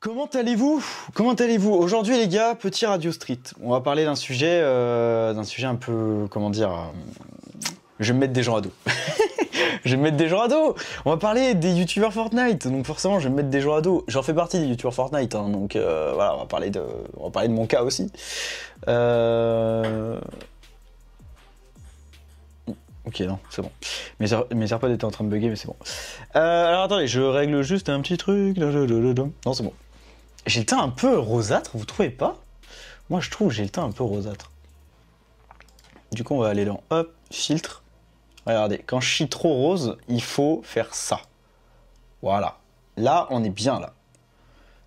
Comment allez-vous Comment allez-vous Aujourd'hui les gars, petit Radio Street. On va parler d'un sujet, euh, d'un sujet un peu, comment dire, euh, je vais me mettre des gens à dos. je vais me mettre des gens à dos. On va parler des youtubeurs Fortnite. Donc forcément, je vais me mettre des gens à dos. J'en fais partie des youtubeurs Fortnite. hein, donc euh, voilà, on va parler de, on va parler de mon cas aussi. Euh... Ok, non, c'est bon. Mes, Air- mes AirPods étaient en train de bugger, mais c'est bon. Euh, alors attendez, je règle juste un petit truc. Non, c'est bon. J'ai le teint un peu rosâtre, vous trouvez pas? Moi, je trouve que j'ai le teint un peu rosâtre. Du coup, on va aller dans Hop, filtre. Regardez, quand je suis trop rose, il faut faire ça. Voilà. Là, on est bien là.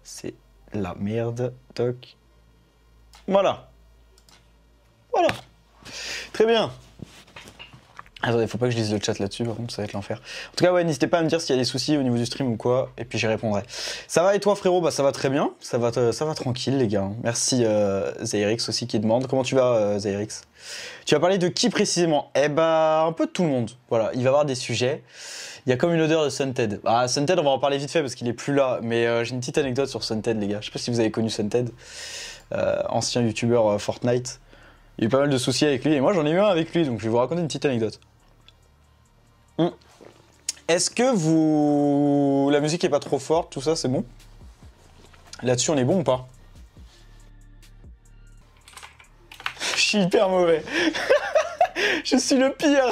C'est la merde. Toc. Voilà. Voilà. Très bien. Attendez, faut pas que je lise le chat là-dessus, par contre, ça va être l'enfer. En tout cas, ouais, n'hésitez pas à me dire s'il y a des soucis au niveau du stream ou quoi, et puis j'y répondrai. Ça va et toi, frérot? Bah, ça va très bien. Ça va, te- ça va tranquille, les gars. Merci, euh, aussi qui demande. Comment tu vas, euh, Tu vas parler de qui précisément? Eh bah, un peu de tout le monde. Voilà, il va y avoir des sujets. Il y a comme une odeur de Sunted. Ah, Sunted, on va en parler vite fait parce qu'il est plus là. Mais euh, j'ai une petite anecdote sur Sunted, les gars. Je sais pas si vous avez connu Sunted, euh, ancien youtubeur euh, Fortnite. Il y a eu pas mal de soucis avec lui, et moi j'en ai eu un avec lui, donc je vais vous raconter une petite anecdote. Hmm. Est-ce que vous. La musique est pas trop forte, tout ça, c'est bon? Là-dessus, on est bon ou pas? Je suis hyper mauvais. je suis le pire.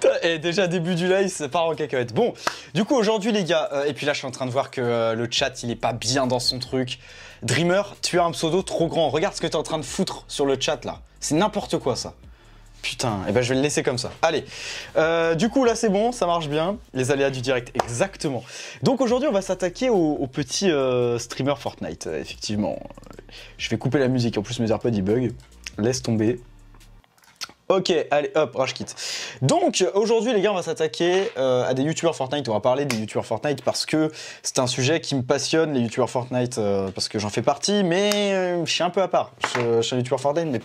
Et déjà, début du live, ça part en cacahuète. Bon, du coup, aujourd'hui, les gars, euh, et puis là, je suis en train de voir que euh, le chat, il est pas bien dans son truc. Dreamer, tu as un pseudo trop grand. Regarde ce que tu es en train de foutre sur le chat, là. C'est n'importe quoi, ça. Putain, et ben je vais le laisser comme ça. Allez, Euh, du coup là c'est bon, ça marche bien. Les aléas du direct, exactement. Donc aujourd'hui on va s'attaquer au, au petit euh, streamer Fortnite, euh, effectivement. Je vais couper la musique, en plus mes AirPods ils bug. Laisse tomber. Ok, allez hop, rage kit. Donc aujourd'hui les gars on va s'attaquer euh, à des youtubeurs Fortnite, on va parler des youtubeurs Fortnite parce que c'est un sujet qui me passionne, les youtubeurs Fortnite, euh, parce que j'en fais partie, mais euh, je suis un peu à part. Je, suis un youtubeur Fortnite, mais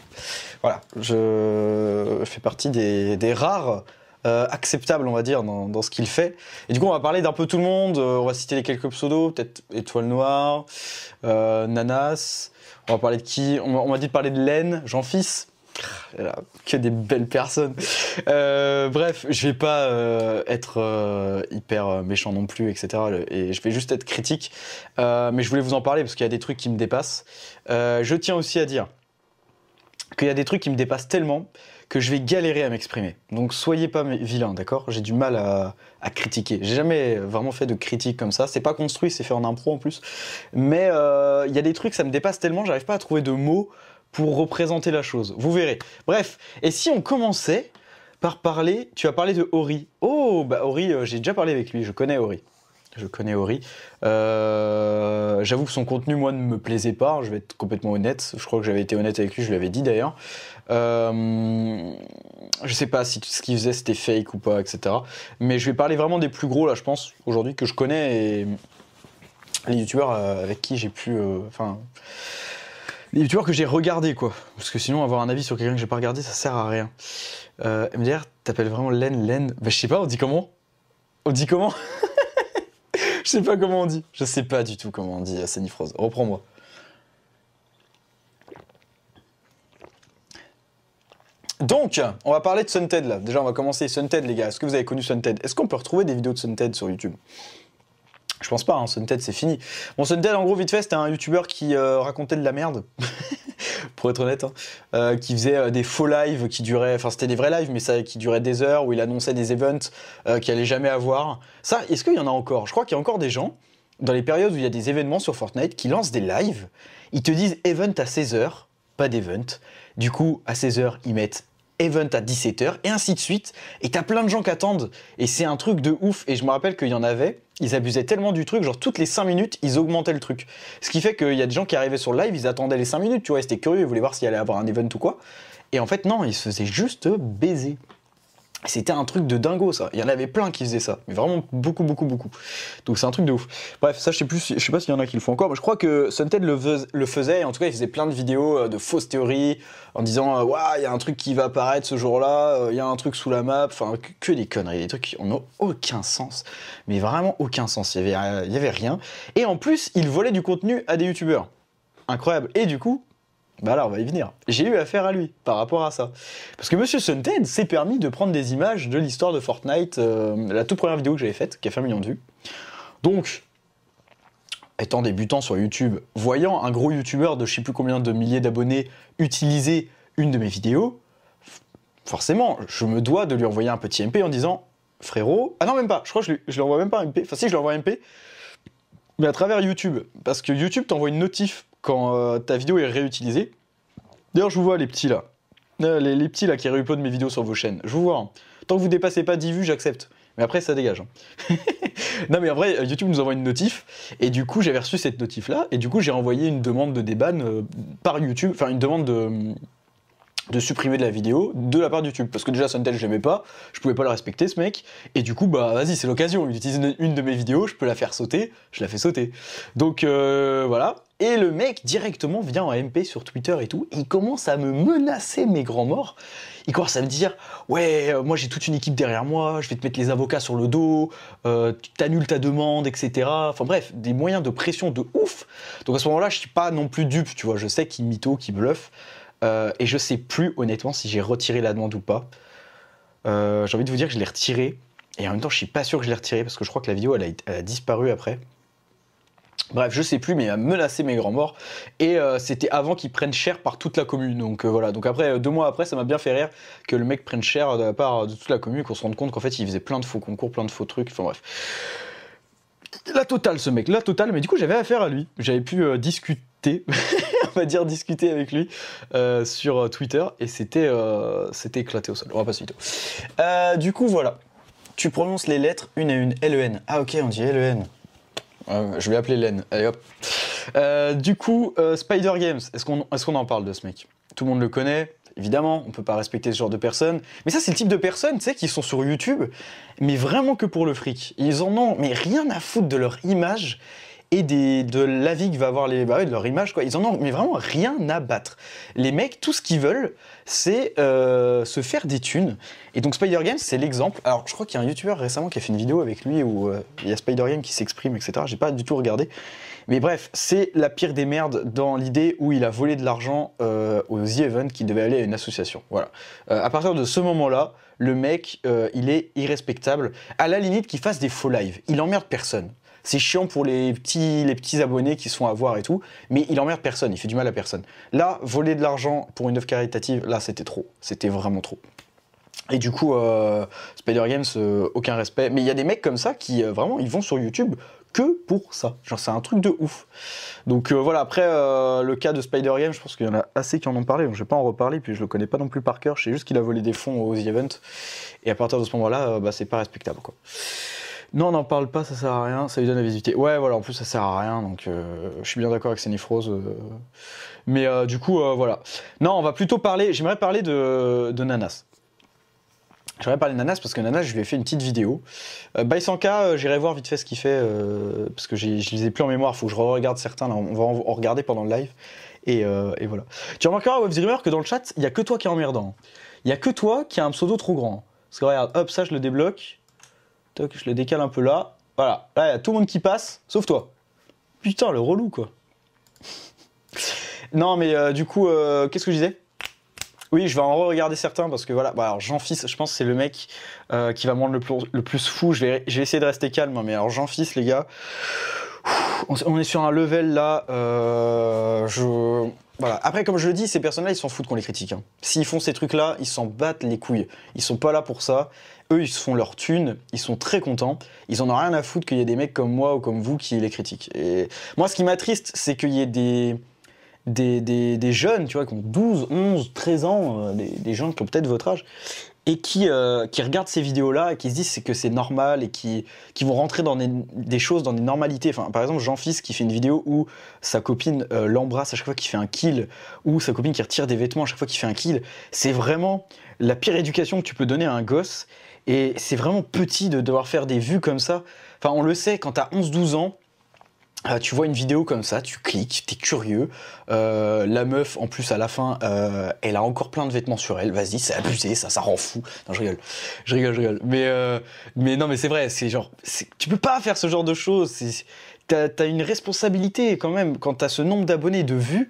voilà, je fais partie des, rares euh, acceptables, on va dire, dans, ce qu'il fait. Et du coup, on va parler d'un peu tout le monde. on va citer les quelques pseudos, peut-être Étoile Noire, Nanas. On va parler de qui? On m'a dit de parler de Len, Jean-Fils. Que des belles personnes. Euh, bref, je vais pas euh, être euh, hyper méchant non plus, etc. Et je vais juste être critique. Mais je voulais vous en parler parce qu'il y a des trucs qui me dépassent. Je tiens aussi à dire qu'il y a des trucs qui me dépassent tellement que je vais galérer à m'exprimer. Donc soyez pas vilains, d'accord? J'ai du mal à, à critiquer. J'ai jamais vraiment fait de critique comme ça. C'est pas construit, c'est fait en impro en plus. Mais il y a des trucs, ça me dépasse tellement, j'arrive pas à trouver de mots pour représenter la chose. Vous verrez. Bref, et si on commençait par parler, tu as parlé de Ori. Oh, bah Ori, euh, j'ai déjà parlé avec lui, je connais Ori. Je connais Ori. Euh, J'avoue que son contenu, moi, ne me plaisait pas. Je vais être complètement honnête. Je crois que j'avais été honnête avec lui, je l'avais dit d'ailleurs. Euh, je sais pas si ce qu'il faisait c'était fake ou pas, etc. Mais je vais parler vraiment des plus gros, là, je pense, aujourd'hui, que je connais et les youtubeurs euh, avec qui j'ai pu. euh, Les youtubeurs que j'ai regardés, quoi. Parce que sinon, avoir un avis sur quelqu'un que j'ai pas regardé, ça sert à rien. Euh, MDR, t'appelles vraiment Len Len Bah, je sais pas, on dit comment? On dit comment? Je sais pas comment on dit. Je sais pas du tout comment on dit à Sanifrose. Reprends-moi. Donc, on va parler de Sunted là. Déjà, on va commencer. Sunted, les gars. Est-ce que vous avez connu Sunted? Est-ce qu'on peut retrouver des vidéos de Sunted sur YouTube? Je pense pas, hein. Sunted, c'est fini. Bon, Sunted, en gros, vite fait, c'était un youtubeur qui euh, racontait de la merde. Pour être honnête, hein. Euh, qui faisait euh, des faux lives qui duraient, enfin c'était des vrais lives, mais ça qui duraient des heures, où il annonçait des events qu'il allait jamais avoir. Ça, est-ce qu'il y en a encore? Je crois qu'il y a encore des gens, dans les périodes où il y a des événements sur Fortnite, qui lancent des lives, ils te disent event à 16h, pas d'event. Du coup, à 16h, ils mettent event à 17h, et ainsi de suite. Et t'as plein de gens qui attendent, et c'est un truc de ouf. Et je me rappelle qu'il y en avait, ils abusaient tellement du truc, genre toutes les 5 minutes, ils augmentaient le truc. Ce qui fait qu'il y a des gens qui arrivaient sur le live, ils attendaient les 5 minutes, tu vois, ils étaient curieux, ils voulaient voir s'il allait avoir un event ou quoi. Et en fait, non, ils se faisaient juste baiser. C'était un truc de dingo ça. Il y en avait plein qui faisaient ça, mais vraiment beaucoup, beaucoup, beaucoup. Donc c'est un truc de ouf. Bref, ça je sais plus, je sais pas s'il y en a qui le font encore, mais je crois que Sunted le, le faisait. En tout cas, il faisait plein de vidéos euh, de fausses théories en disant ouais, il y a un truc qui va apparaître ce jour-là, euh, il y a un truc sous la map, enfin que, des conneries, des trucs qui n'ont aucun sens, mais vraiment aucun sens. Il y avait, avait rien. Et en plus, il volait du contenu à des youtubeurs. Incroyable. Et du coup, bah là, on va y venir. J'ai eu affaire à lui par rapport à ça. Parce que Monsieur Sunted s'est permis de prendre des images de l'histoire de Fortnite, euh, la toute première vidéo que j'avais faite, qui a fait un million de vues. Donc, étant débutant sur YouTube, voyant un gros YouTuber de je sais plus combien de milliers d'abonnés utiliser une de mes vidéos, forcément, je me dois de lui envoyer un petit MP en disant frérot. Ah non, même pas, je crois que je lui, je lui envoie même pas un MP. Enfin, si, je lui envoie un MP, mais à travers YouTube. Parce que YouTube t'envoie une notif quand euh, ta vidéo est réutilisée. D'ailleurs, je vous vois les petits là. Euh, les, petits là qui réuploadent mes vidéos sur vos chaînes. Je vous vois. Hein. Tant que vous dépassez pas 10 vues, j'accepte. Mais après, ça dégage. Hein. non, mais après, euh, YouTube nous envoie une notif. Et du coup, j'avais reçu cette notif là. Et du coup, j'ai envoyé une demande de déban par YouTube. Enfin, une demande de de supprimer de la vidéo de la part de YouTube. Parce que déjà, Suntel, je l'aimais pas, je pouvais pas le respecter, ce mec. Et du coup, bah vas-y, c'est l'occasion. Il utilise une, de mes vidéos, je peux la faire sauter, je la fais sauter. Donc voilà. Et le mec directement vient en MP sur Twitter et tout, il commence à me menacer mes grands morts. Il commence à me dire Ouais, euh, moi j'ai toute une équipe derrière moi, je vais te mettre les avocats sur le dos, euh, tu t'annules ta demande, etc. Enfin bref, des moyens de pression de ouf. Donc à ce moment-là, je suis pas non plus dupe, tu vois, je sais qu'il mytho, qu'il bluffe. Euh, et je sais plus honnêtement si j'ai retiré la demande ou pas. Euh, j'ai envie de vous dire que je l'ai retiré. Et en même temps, je suis pas sûr que je l'ai retiré parce que je crois que la vidéo elle a, disparu après. Bref, je sais plus, mais il a menacé mes grands morts. Et euh, c'était avant qu'ils prennent cher par toute la commune. Donc voilà. Donc après, deux mois après, ça m'a bien fait rire que le mec prenne cher de la part de toute la commune, qu'on se rende compte qu'en fait, il faisait plein de faux concours, plein de faux trucs. Enfin bref. La totale, ce mec, la totale. Mais du coup, j'avais affaire à lui. J'avais pu discuter. on va dire, discuter avec lui euh, sur euh, Twitter et c'était euh, éclaté au sol. On va passer vite. Euh, du coup, voilà. Tu prononces les lettres une à une. L-E-N. Ah, ok, on dit L-E-N. Je vais appeler Len. Allez hop. du coup, Spider Games, est-ce qu'on en parle de ce mec? Tout le monde le connaît, évidemment, on peut pas respecter ce genre de personnes. Mais ça, c'est le type de personnes, tu sais, qui sont sur YouTube, mais vraiment que pour le fric. Ils en ont, mais rien à foutre de leur image et des, de l'avis que va avoir les, bah de leur image. Quoi. Ils en ont mais vraiment rien à battre. Les mecs, tout ce qu'ils veulent, c'est euh, se faire des thunes. Et donc Spider Game, c'est l'exemple. Alors je crois qu'il y a un YouTuber récemment qui a fait une vidéo avec lui où euh, il y a Spider Game qui s'exprime, etc. J'ai pas du tout regardé. Mais bref, c'est la pire des merdes dans l'idée où il a volé de l'argent euh, aux The Event qui devait aller à une association. Voilà. à partir de ce moment-là, le mec, il est irrespectable. À la limite qu'il fasse des faux lives. Il emmerde personne. C'est chiant pour les petits, abonnés qui sont à voir et tout, mais il emmerde personne, il fait du mal à personne. Là, voler de l'argent pour une œuvre caritative, là, c'était trop. C'était vraiment trop. Et du coup, euh, Spider Games, euh, aucun respect. Mais il y a des mecs comme ça qui, euh, vraiment, ils vont sur YouTube que pour ça. Genre, c'est un truc de ouf. Donc voilà, après, le cas de Spider Games, je pense qu'il y en a assez qui en ont parlé, donc je vais pas en reparler, puis je le connais pas non plus par cœur, je sais juste qu'il a volé des fonds aux events, et à partir de ce moment-là, bah, c'est pas respectable, quoi. Non, on n'en parle pas, ça sert à rien, ça lui donne la visibilité. Ouais, voilà, en plus ça sert à rien, donc euh, je suis bien d'accord avec Senifrose. Euh. mais euh, du coup, voilà. Non, on va plutôt parler, j'aimerais parler de, Nanas. J'aimerais parler de Nanas parce que Nanas, je lui ai fait une petite vidéo. Baisanka, j'irai voir vite fait ce qu'il fait, parce que je les ai plus en mémoire, il faut que je regarde certains, on va en, regarder pendant le live. Et, et voilà. Tu remarqueras, Webs que dans le chat, il n'y a que toi qui es emmerdant. Il n'y a que toi qui a un pseudo trop grand. Parce que regarde, hop, ça je le débloque. Je le décale un peu là. Voilà, là, il y a tout le monde qui passe, sauf toi. Putain, le relou, quoi. non, mais euh, du coup, euh, qu'est-ce que je disais? Oui, je vais en re-regarder certains parce que voilà. Bah, alors Jean-Fils, je pense que c'est le mec euh, qui va me rendre le plus, fou. Je vais, essayer de rester calme, hein, mais alors Jean-Fils, les gars, on, est sur un level là. voilà. Après, comme je le dis, ces personnes-là, ils s'en foutent qu'on les critique. Hein. S'ils font ces trucs-là, ils s'en battent les couilles. Ils sont pas là pour ça. Eux, ils se font leur thune, ils sont très contents. Ils en ont rien à foutre qu'il y ait des mecs comme moi ou comme vous qui les critiquent. Et moi, ce qui m'attriste, c'est qu'il y ait des, des, des, jeunes, tu vois, qui ont 12, 11, 13 ans, euh, des, gens qui ont peut-être votre âge, et qui, euh, qui regardent ces vidéos-là et qui se disent que c'est normal et qui, qui vont rentrer dans des, des choses, dans des normalités. Enfin, par exemple, Jean-Fils qui fait une vidéo où sa copine euh, l'embrasse à chaque fois qu'il fait un kill, ou sa copine qui retire des vêtements à chaque fois qu'il fait un kill. C'est vraiment la pire éducation que tu peux donner à un gosse. Et c'est vraiment petit de devoir faire des vues comme ça. Enfin, on le sait, quand t'as 11-12 ans, euh, tu vois une vidéo comme ça, tu cliques, t'es curieux. Euh, la meuf, en plus, à la fin, euh, elle a encore plein de vêtements sur elle. Vas-y, c'est abusé, ça, ça rend fou. Non, je rigole, je rigole, je rigole. Mais, mais non, mais c'est vrai, c'est genre, tu peux pas faire ce genre de choses. T'as as une responsabilité quand même quand t'as ce nombre d'abonnés, de vues,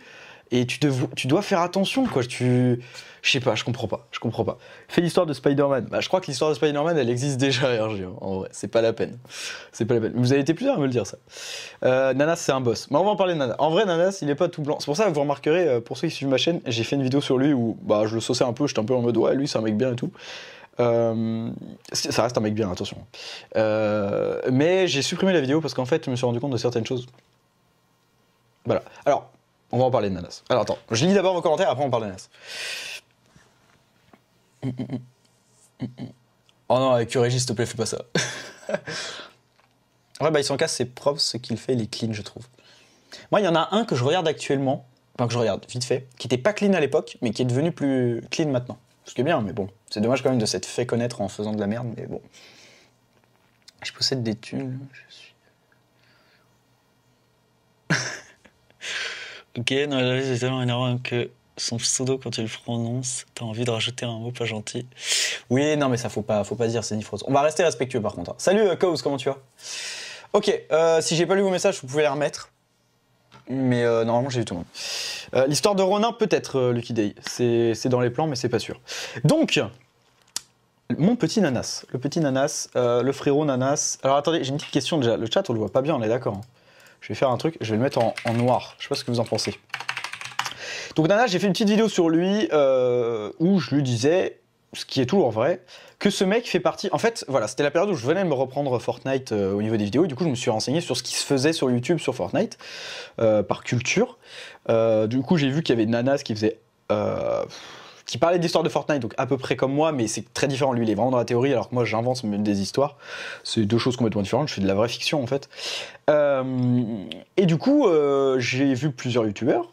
et tu, tu dois faire attention, quoi. Tu je sais pas, je comprends pas, je comprends pas. Fais l'histoire de Spider-Man. Bah, je crois que l'histoire de Spider-Man, elle existe déjà, RG, hein, en vrai. C'est pas la peine. C'est pas la peine. Vous avez été plusieurs à me le dire, ça. Euh, Nanas, c'est un boss. Mais on va en parler de Nanas. En vrai, Nanas, il est pas tout blanc. C'est pour ça que vous remarquerez, euh, pour ceux qui suivent ma chaîne, j'ai fait une vidéo sur lui où bah, je le sauçais un peu, j'étais un peu en mode, ouais, lui, c'est un mec bien et tout. Euh, ça reste un mec bien, attention. Mais j'ai supprimé la vidéo parce qu'en fait, je me suis rendu compte de certaines choses. Voilà. Alors, on va en parler de Nanas. Alors attends, je lis d'abord vos commentaires, après on parle de Nanas. Oh non, avec Régis, s'il te plaît, fais pas ça. ouais, bah, il s'en casse, c'est propre ce qu'il fait, il est clean, je trouve. Moi, il y en a un que je regarde actuellement, enfin que je regarde vite fait, qui était pas clean à l'époque, mais qui est devenu plus clean maintenant. Ce qui est bien, mais bon, c'est dommage quand même de s'être fait connaître en faisant de la merde, mais bon. Je possède des thunes, je suis. ok, non, j'ai tellement énervé que son pseudo quand tu le prononces, t'as envie de rajouter un mot pas gentil. Oui, non, mais ça faut pas, faut pas dire, c'est ni On va rester respectueux par contre. Hein. Salut euh, comment tu vas? Ok, euh, si j'ai pas lu vos messages, vous pouvez les remettre. Mais euh, normalement, j'ai vu tout le monde. Euh, l'histoire de Ronin, peut-être, Lucky Day. C'est dans les plans, mais c'est pas sûr. Donc, mon petit nanas. Le petit nanas, le frérot nanas. Alors attendez, j'ai une petite question déjà. Le chat, on le voit pas bien, on est d'accord. Hein. Je vais faire un truc, je vais le mettre en, en noir. Je sais pas ce que vous en pensez. Donc Nana, j'ai fait une petite vidéo sur lui euh, où je lui disais, ce qui est toujours vrai, que ce mec fait partie. En fait, voilà, c'était la période où je venais de me reprendre Fortnite euh, au niveau des vidéos. Et du coup, je me suis renseigné sur ce qui se faisait sur YouTube sur Fortnite euh, par culture. du coup, j'ai vu qu'il y avait Nanas qui faisait. qui parlait d'histoire de Fortnite, donc à peu près comme moi, mais c'est très différent. Lui, il est vraiment dans la théorie, alors que moi, j'invente des histoires. C'est deux choses complètement différentes. Je fais de la vraie fiction, en fait. et du coup, j'ai vu plusieurs youtubeurs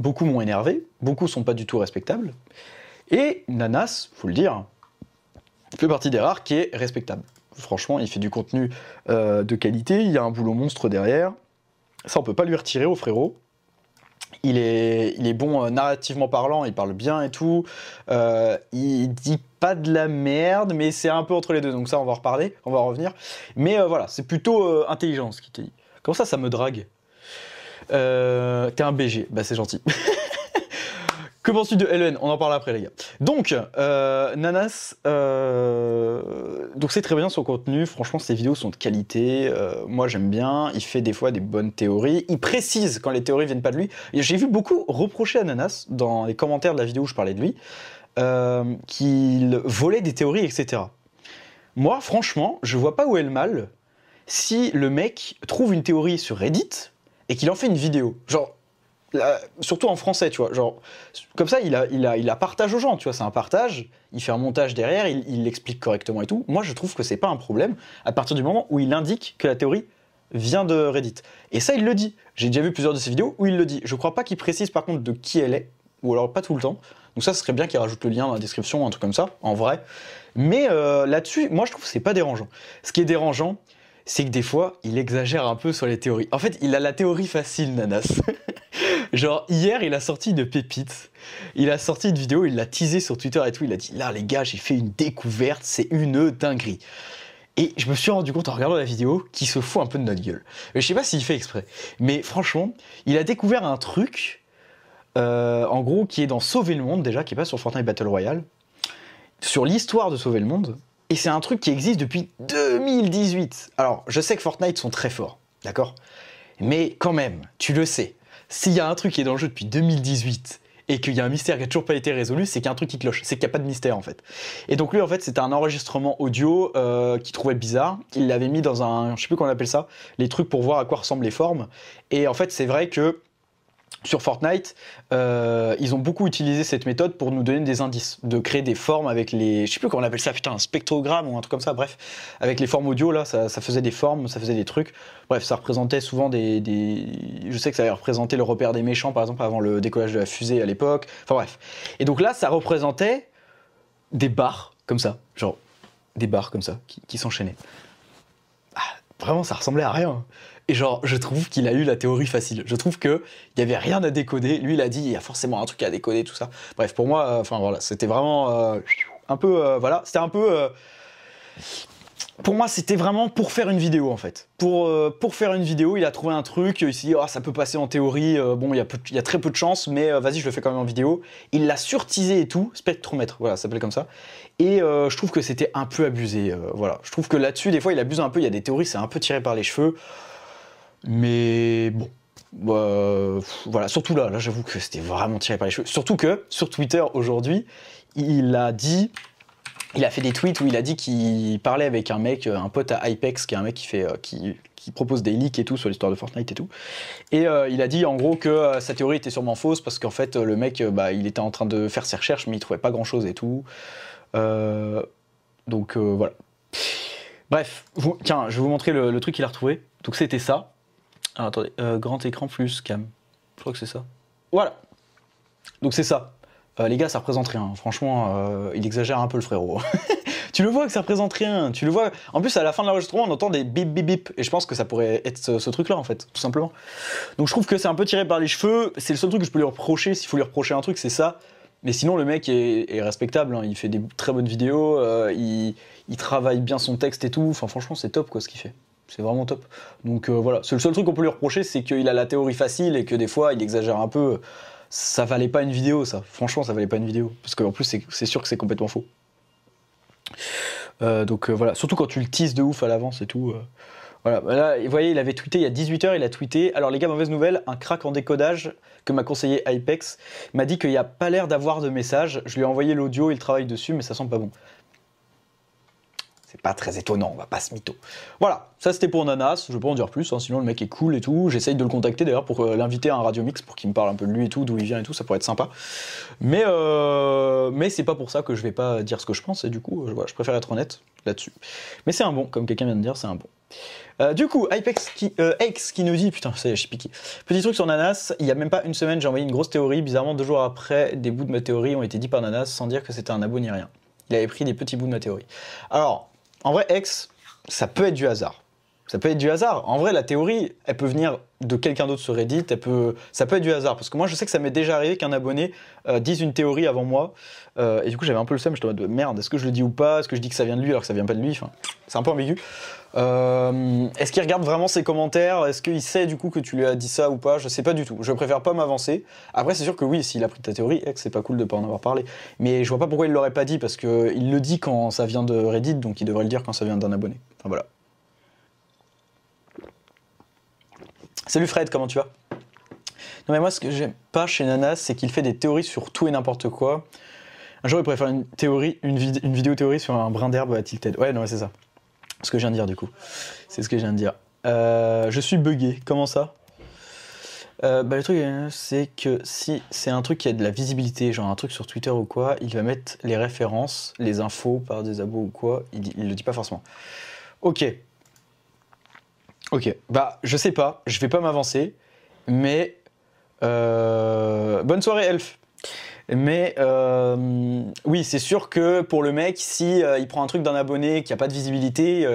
Beaucoup m'ont énervé, beaucoup sont pas du tout respectables. Et Nanas, faut le dire, fait partie des rares qui est respectable. Franchement, il fait du contenu euh, de qualité, il y a un boulot monstre derrière. Ça, on peut pas lui retirer au frérot. Il est, bon euh, narrativement parlant, il parle bien et tout. Euh, il dit pas de la merde, mais c'est un peu entre les deux. Donc ça, on va reparler, on va en revenir. Mais voilà, c'est plutôt intelligent ce qu'il te dit. Comment ça, ça me drague? Euh, T'es un BG, bah c'est gentil. Que penses-tu de LN On en parle après, les gars. Donc, euh, Nanas, euh, donc c'est très bien son contenu. Franchement, ses vidéos sont de qualité. Moi, j'aime bien. Il fait des fois des bonnes théories. Il précise quand les théories viennent pas de lui. J'ai vu beaucoup reprocher à Nanas dans les commentaires de la vidéo où je parlais de lui qu'il volait des théories, etc. Moi, franchement, je vois pas où est le mal si le mec trouve une théorie sur Reddit et qu'il en fait une vidéo. Genre, surtout en français, tu vois. Genre, comme ça, il a, il a, il a partage aux gens, tu vois. C'est un partage. Il fait un montage derrière, il l'explique correctement et tout. Moi, je trouve que c'est pas un problème à partir du moment où il indique que la théorie vient de Reddit. Et ça, il le dit. J'ai déjà vu plusieurs de ses vidéos où il le dit. Je crois pas qu'il précise par contre de qui elle est, ou alors pas tout le temps. Donc ça, ce serait bien qu'il rajoute le lien dans la description, un truc comme ça, en vrai. Mais euh, là-dessus, moi, je trouve que c'est pas dérangeant. Ce qui est dérangeant, c'est que des fois, il exagère un peu sur les théories. En fait, il a la théorie facile, Nanas. Genre, hier, il a sorti une pépite. Il a sorti une vidéo, il l'a teasé sur Twitter et tout. Il a dit Là, les gars, j'ai fait une découverte, c'est une dinguerie. Et je me suis rendu compte en regardant la vidéo qu'il se fout un peu de notre gueule. Je sais pas s'il fait exprès. Mais franchement, il a découvert un truc, euh, en gros, qui est dans Sauver le Monde, déjà, qui est pas sur Fortnite Battle Royale, sur l'histoire de Sauver le Monde. Et c'est un truc qui existe depuis 2018. Alors, je sais que Fortnite sont très forts, d'accord? Mais quand même, tu le sais, s'il y a un truc qui est dans le jeu depuis 2018 et qu'il y a un mystère qui n'a toujours pas été résolu, c'est qu'il y a un truc qui cloche, c'est qu'il n'y a pas de mystère en fait. Et donc lui en fait c'était un enregistrement audio euh, qu'il trouvait bizarre, il l'avait mis dans un, je sais plus comment on appelle ça, les trucs pour voir à quoi ressemblent les formes. Et en fait c'est vrai que sur Fortnite, euh, ils ont beaucoup utilisé cette méthode pour nous donner des indices, de créer des formes avec les, je sais plus comment on appelle ça, putain, un spectrogramme ou un truc comme ça, bref, avec les formes audio là, ça, faisait des formes, ça faisait des trucs, bref, ça représentait souvent des, je sais que ça avait représenté le repère des méchants par exemple avant le décollage de la fusée à l'époque, enfin bref, et donc là ça représentait des barres comme ça, genre des barres comme ça qui, s'enchaînaient. Ah, vraiment, ça ressemblait à rien. Et genre, je trouve qu'il a eu la théorie facile. Je trouve qu'il n'y avait rien à décoder. Lui, il a dit, il y a forcément un truc à décoder, tout ça. Bref, pour moi, euh, enfin voilà, c'était vraiment euh, un peu, euh, c'était un peu. pour moi, c'était vraiment pour faire une vidéo en fait. Pour, faire une vidéo, il a trouvé un truc, il s'est dit, oh, ça peut passer en théorie, bon, il y, a très peu de chance, mais vas-y, je le fais quand même en vidéo. Il l'a surtisé et tout, spectromètre, voilà, ça s'appelait comme ça. Et je trouve que c'était un peu abusé, voilà. Je trouve que là-dessus, des fois, il abuse un peu, il y a des théories, c'est un peu tiré par les cheveux. Mais bon, bah, voilà, surtout là, là j'avoue que c'était vraiment tiré par les cheveux. Surtout que sur Twitter aujourd'hui, il a dit, il a fait des tweets où il a dit qu'il parlait avec un mec, un pote à Hypex, qui est un mec qui fait, euh, qui, propose des leaks et tout sur l'histoire de Fortnite et tout. Et euh, il a dit en gros que euh, sa théorie était sûrement fausse parce qu'en fait le mec, bah, il était en train de faire ses recherches mais il trouvait pas grand chose et tout. donc voilà. Bref, tiens, je vais vous montrer le truc qu'il a retrouvé. Donc c'était ça. Ah, attendez, euh, grand écran plus cam. Je crois que c'est ça. Voilà. Donc c'est ça. Euh, les gars, ça représente rien. Franchement, euh, il exagère un peu le frérot. tu le vois que ça représente rien. Tu le vois. En plus, à la fin de l'enregistrement, on entend des bip bip bip. Et je pense que ça pourrait être ce, truc-là, en fait, tout simplement. Donc je trouve que c'est un peu tiré par les cheveux. C'est le seul truc que je peux lui reprocher. S'il faut lui reprocher un truc, c'est ça. Mais sinon, le mec est, respectable. Hein. Il fait des très bonnes vidéos. il, il travaille bien son texte et tout. Enfin, franchement, c'est top, quoi, ce qu'il fait c'est vraiment top. Donc euh, voilà, le seul truc qu'on peut lui reprocher, c'est qu'il a la théorie facile et que des fois il exagère un peu. Ça valait pas une vidéo, ça. Franchement, ça valait pas une vidéo. Parce qu'en plus, c'est sûr que c'est complètement faux. Euh, donc euh, voilà, surtout quand tu le teases de ouf à l'avance et tout. voilà, bah vous voyez, il avait tweeté il y a 18h, il a tweeté. Alors les gars, mauvaise nouvelle, un crack en décodage que m'a conseillé Hypex m'a dit qu'il n'y a pas l'air d'avoir de message. Je lui ai envoyé l'audio, il travaille dessus, mais ça sent pas bon. C'est pas très étonnant, on va pas se mytho. Voilà, ça c'était pour Nanas, je pas en dire plus, hein, sinon le mec est cool et tout. J'essaye de le contacter d'ailleurs pour euh, l'inviter à un radio mix pour qu'il me parle un peu de lui et tout, d'où il vient et tout, ça pourrait être sympa. Mais, euh, mais c'est pas pour ça que je vais pas dire ce que je pense et du coup, je, je préfère être honnête là-dessus. Mais c'est un bon, comme quelqu'un vient de dire, c'est un bon. du coup, Apex qui, X qui nous dit, putain, ça y est, je suis piqué. Petit truc sur Nanas, il y a même pas une semaine, j'ai envoyé une grosse théorie. Bizarrement, deux jours après, des bouts de ma théorie ont été dits par Nanas sans dire que c'était un abo ni rien. Il avait pris des petits bouts de ma théorie. Alors, en vrai, X, ça peut être du hasard. Ça peut être du hasard. En vrai, la théorie, elle peut venir de quelqu'un d'autre sur Reddit. Ça peut être du hasard. Parce que moi, je sais que ça m'est déjà arrivé qu'un abonné euh, dise une théorie avant moi. Euh, et du coup, j'avais un peu le seum. Je me de merde, est-ce que je le dis ou pas? Est-ce que je dis que ça vient de lui alors que ça vient pas de lui? Enfin, C'est un peu ambigu. Euh, est-ce qu'il regarde vraiment ses commentaires? Est-ce qu'il sait du coup que tu lui as dit ça ou pas? Je sais pas du tout. Je préfère pas m'avancer. Après, c'est sûr que oui, s'il a pris ta théorie, c'est pas cool de pas en avoir parlé. Mais je vois pas pourquoi il l'aurait pas dit parce qu'il le dit quand ça vient de Reddit, donc il devrait le dire quand ça vient d'un abonné. Enfin voilà. Salut Fred, comment tu vas? Non mais moi ce que j'aime pas chez Nanas, c'est qu'il fait des théories sur tout et n'importe quoi. Un jour il préfère une théorie, une, vidéo théorie sur un brin d'herbe à Tilted. Ouais, non c'est ça. Ce que je viens de dire du coup. C'est ce que je viens de dire. Euh, je suis bugué. Comment ça? Euh, bah, le truc, c'est que si c'est un truc qui a de la visibilité, genre un truc sur Twitter ou quoi, il va mettre les références, les infos par des abos ou quoi, il, il le dit pas forcément. Ok, Ok, bah je sais pas, je vais pas m'avancer, mais euh, bonne soirée Elf. Mais euh, oui, c'est sûr que pour le mec, si euh, il prend un truc d'un abonné qui a pas de visibilité,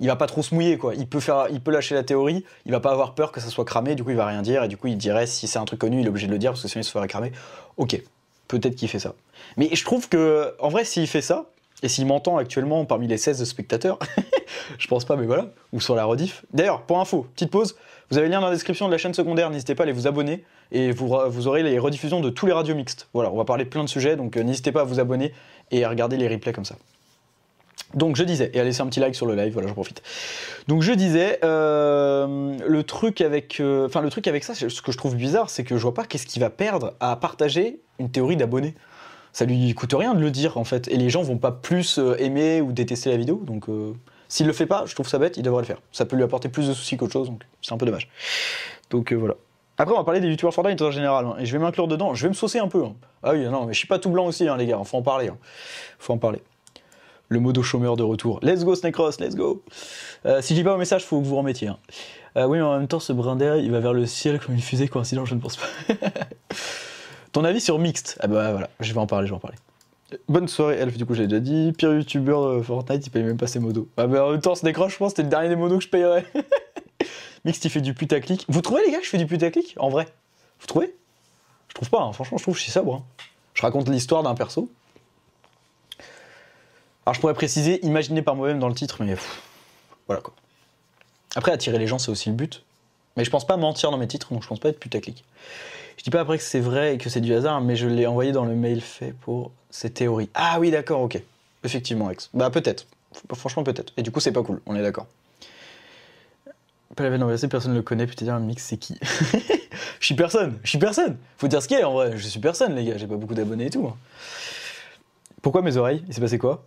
il va pas trop se mouiller quoi. Il peut faire, il peut lâcher la théorie, il va pas avoir peur que ça soit cramé, du coup il va rien dire et du coup il dirait si c'est un truc connu, il est obligé de le dire parce que sinon il se ferait cramer. Ok, peut-être qu'il fait ça. Mais je trouve que en vrai, s'il fait ça, et s'il m'entend actuellement parmi les 16 spectateurs, je pense pas, mais voilà, ou sur la rediff. D'ailleurs, pour info, petite pause, vous avez le lien dans la description de la chaîne secondaire, n'hésitez pas à aller vous abonner, et vous, aurez les rediffusions de tous les radios mixtes. Voilà, on va parler de plein de sujets, donc euh, n'hésitez pas à vous abonner et à regarder les replays comme ça. Donc je disais, et à laisser un petit like sur le live, voilà, j'en profite. Donc je disais, euh, le truc avec, euh, le truc avec ça, ce que je trouve bizarre, c'est que je vois pas qu'est-ce qu'il va perdre à partager une théorie d'abonnés ça lui coûte rien de le dire en fait. Et les gens vont pas plus euh, aimer ou détester la vidéo. Donc euh, s'il le fait pas, je trouve ça bête, il devrait le faire. Ça peut lui apporter plus de soucis qu'autre chose, donc c'est un peu dommage. Donc euh, voilà. Après, on va parler des youtubeurs Fortnite en général, hein, et je vais m'inclure dedans, je vais me saucer un peu. hein. Ah oui, non, mais je suis pas tout blanc aussi, hein, les gars, faut en parler. hein. Faut en parler. Le modo chômeur de retour. Let's go, Snake let's go. Euh, si lis pas vos messages, faut que vous remettiez. hein. Euh, oui, mais en même temps, ce brin d'air, il va vers le ciel comme une fusée, coïncident, je ne pense pas. Ton avis sur Mixed? Ah bah voilà, je vais en parler, je vais en parler. Bonne soirée, Elf, du coup, j'ai déjà dit. Pire youtubeur de Fortnite, il paye même pas ses modos. Ah bah en même temps, Snake Ross, je pense, c'était le dernier des modos que je payerais. Mixed, il fait du putaclic. Vous trouvez, les gars, que je fais du putaclic En vrai? Vous trouvez? Je trouve pas, hein. franchement, je trouve que je suis sobre. hein. Je raconte l'histoire d'un perso. Alors, je pourrais préciser, imaginé par moi-même dans le titre, mais voilà quoi. Après, attirer les gens, c'est aussi le but. Mais je pense pas mentir dans mes titres, donc je pense pas être putaclic. Je dis pas après que c'est vrai et que c'est du hasard, mais je l'ai envoyé dans le mail fait pour ces théories. Ah oui, d'accord, ok. Effectivement, Ex. Bah peut-être. Franchement, peut-être. Et du coup, c'est pas cool, on est d'accord. Pas la peine d'envoyer, personne ne le connaît, putain, un mix, c'est qui? Je suis personne, je suis personne. Faut dire ce qu'il y a en vrai, je suis personne, les gars, j'ai pas beaucoup d'abonnés et tout. hein. Pourquoi mes oreilles? Il s'est passé quoi?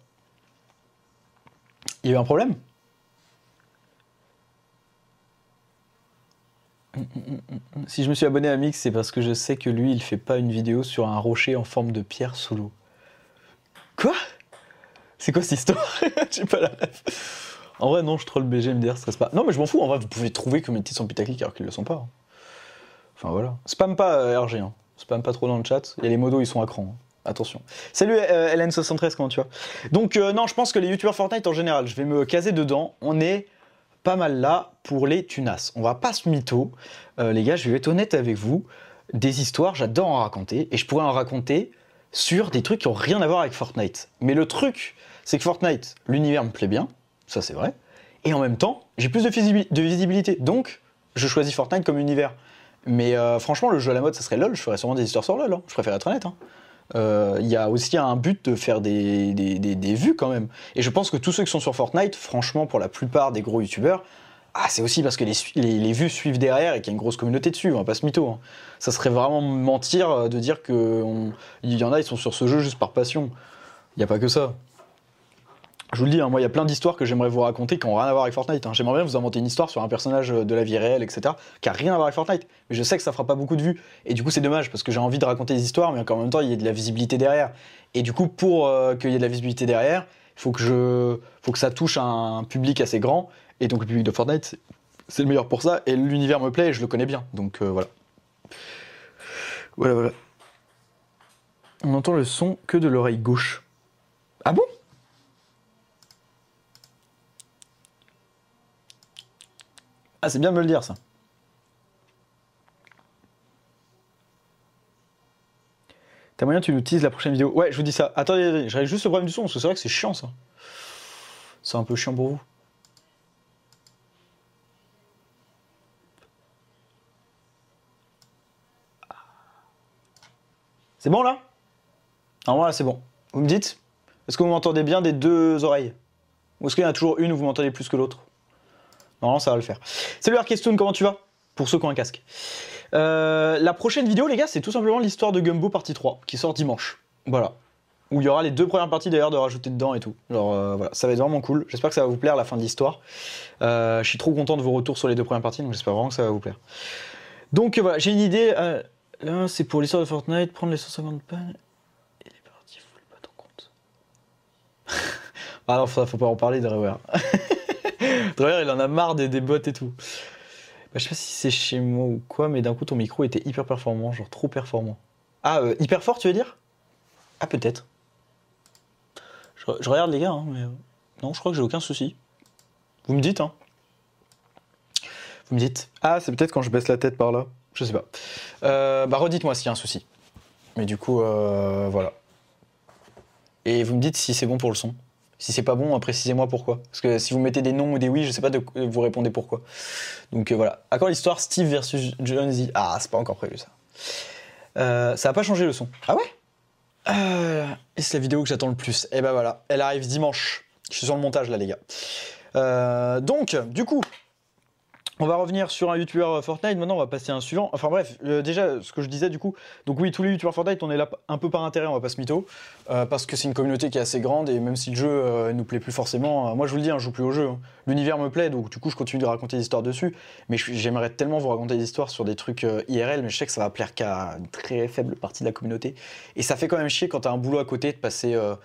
Il y a eu un problème? Si je me suis abonné à Mix, c'est parce que je sais que lui, il fait pas une vidéo sur un rocher en forme de pierre sous l'eau. Quoi? C'est quoi cette histoire? Pas la. En vrai, non, je troll BG, MDR, stresse pas. Non, mais je m'en fous, en vrai, vous pouvez trouver que mes titres sont putaclic alors qu'ils le sont pas. hein. Enfin voilà. Spam pas euh, RG, hein. Spam pas trop dans le chat. A les modos, ils sont à cran. hein. Attention. Salut euh, LN73, comment tu vas? Donc, euh, non, je pense que les youtubeurs Fortnite en général, je vais me caser dedans. On est pas mal là pour les tunas. On va pas se mytho. Euh, les gars, je vais être honnête avec vous. Des histoires, j'adore en raconter. Et je pourrais en raconter sur des trucs qui ont rien à voir avec Fortnite. Mais le truc, c'est que Fortnite, l'univers me plaît bien. Ça, c'est vrai. Et en même temps, j'ai plus de, visibi- de visibilité. Donc, je choisis Fortnite comme univers. Mais euh, franchement, le jeu à la mode, ça serait LoL. Je ferais sûrement des histoires sur LoL. hein. Je préfère être honnête. hein. Euh, Il y a aussi un but de faire des, vues quand même. Et je pense que tous ceux qui sont sur Fortnite, franchement, pour la plupart des gros youtubeurs, ah, c'est aussi parce que les vues suivent derrière et qu'il y a une grosse communauté dessus, on va pas se mytho. hein. Ça serait vraiment mentir euh, de dire qu'il y en a, ils sont sur ce jeu juste par passion. Il n'y a pas que ça. Je vous le dis, hein, moi il y a plein d'histoires que j'aimerais vous raconter qui n'ont rien à voir avec Fortnite. hein. J'aimerais bien vous inventer une histoire sur un personnage de la vie réelle, etc., qui a rien à voir avec Fortnite. Mais je sais que ça fera pas beaucoup de vues. Et du coup c'est dommage parce que j'ai envie de raconter des histoires, mais qu'en même temps il y ait de la visibilité derrière. Et du coup pour euh, qu'il y ait de la visibilité derrière, il faut que, ça touche un public assez grand. Et donc le public de Fortnite, c'est- le meilleur pour ça. Et l'univers me plaît et je le connais bien. Donc euh, voilà. Voilà, voilà. On entend le son que de l'oreille gauche. Ah bon? Ah, c'est bien de me le dire, ça. T'as moyen, tu l'utilises la prochaine vidéo. Ouais, je vous dis ça. Attendez, attendez, je règle juste le problème du son, parce que c'est vrai que c'est chiant, ça. C'est un peu chiant pour vous. C'est bon, là? Normalement, là, c'est bon. Vous me dites Est-ce que vous m'entendez bien des deux oreilles? Ou est-ce qu'il y en a toujours une où vous m'entendez plus que l'autre? Normalement, ça va le faire. Salut Arkestoon, comment tu vas? Pour ceux qui ont un casque. Euh, la prochaine vidéo, les gars, c'est tout simplement l'histoire de Gumbo partie 3, qui sort dimanche. Voilà. Où il y aura les deux premières parties d'ailleurs de rajouter dedans et tout. Genre, euh, voilà, ça va être vraiment cool. J'espère que ça va vous plaire la fin de l'histoire. Euh, je suis trop content de vos retours sur les deux premières parties, donc j'espère vraiment que ça va vous plaire. Donc voilà, j'ai une idée. là, c'est pour l'histoire de Fortnite, prendre les 150 pannes. Et les parties full pas ton compte. ah non, faut, faut pas en parler, Drewer. Drewer, il en a marre des, bots et tout. Bah, je sais pas si c'est chez moi ou quoi, mais d'un coup, ton micro était hyper performant, genre trop performant. Ah, euh, hyper fort, tu veux dire? Ah, peut-être. Je, je regarde les gars, hein, mais. euh, Non, je crois que j'ai aucun souci. Vous me dites, hein. Vous me dites. Ah, c'est peut-être quand je baisse la tête par là. Je sais pas. Euh, bah, redites-moi s'il y a un souci. Mais du coup, euh, voilà. Et vous me dites si c'est bon pour le son. Si c'est pas bon, précisez-moi pourquoi. Parce que si vous mettez des non ou des oui, je sais pas de vous répondez pourquoi. Donc euh, voilà. À quand l'histoire Steve versus Jonesy Ah, c'est pas encore prévu ça. Euh, ça a pas changé le son. Ah ouais? Euh, Et c'est la vidéo que j'attends le plus. Et ben voilà, elle arrive dimanche. Je suis sur le montage là, les gars. Donc, du coup, On va revenir sur un youtubeur Fortnite, maintenant on va passer à un suivant. Enfin bref, euh, déjà ce que je disais du coup, donc oui tous les youtubeurs Fortnite on est là un peu par intérêt, on va pas se mytho, euh, parce que c'est une communauté qui est assez grande et même si le jeu euh, nous plaît plus forcément, moi je vous le dis, hein, je joue plus au jeu. hein. L'univers me plaît donc du coup je continue de raconter des histoires dessus, mais j'aimerais tellement vous raconter des histoires sur des trucs IRL, mais je sais que ça va plaire qu'à une très faible partie de la communauté. Et ça fait quand même chier quand t'as un boulot à côté de passer... euh,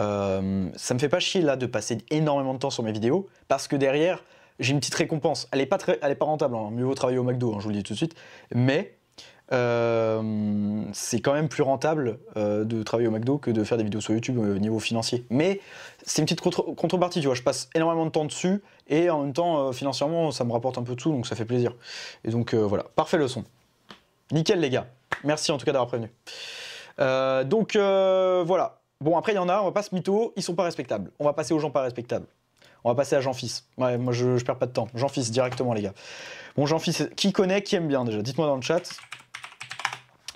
euh, ça me fait pas chier là de passer énormément de temps sur mes vidéos, parce que derrière j'ai une petite récompense. Elle est pas, pas rentable, hein. mieux vaut travailler au McDo, hein, je vous le dis tout de suite. Mais euh, c'est quand même plus rentable euh, de travailler au McDo que de faire des vidéos sur YouTube au niveau financier. Mais c'est une petite contre- contrepartie, tu vois. Je passe énormément de temps dessus et en même temps, euh, financièrement, ça me rapporte un peu de sous, donc ça fait plaisir. Et donc euh, voilà, parfait leçon. Nickel les gars. Merci en tout cas d'avoir prévenu. Euh, donc euh, voilà. Bon après il y en a, on va pas se mytho, ils sont pas respectables. On va passer aux gens pas respectables. On va passer à Jean-Fils. Ouais, moi je, je perds pas de temps. Jean-Fils directement, les gars. Bon, Jean-Fils, qui connaît, qui aime bien déjà? Dites-moi dans le chat.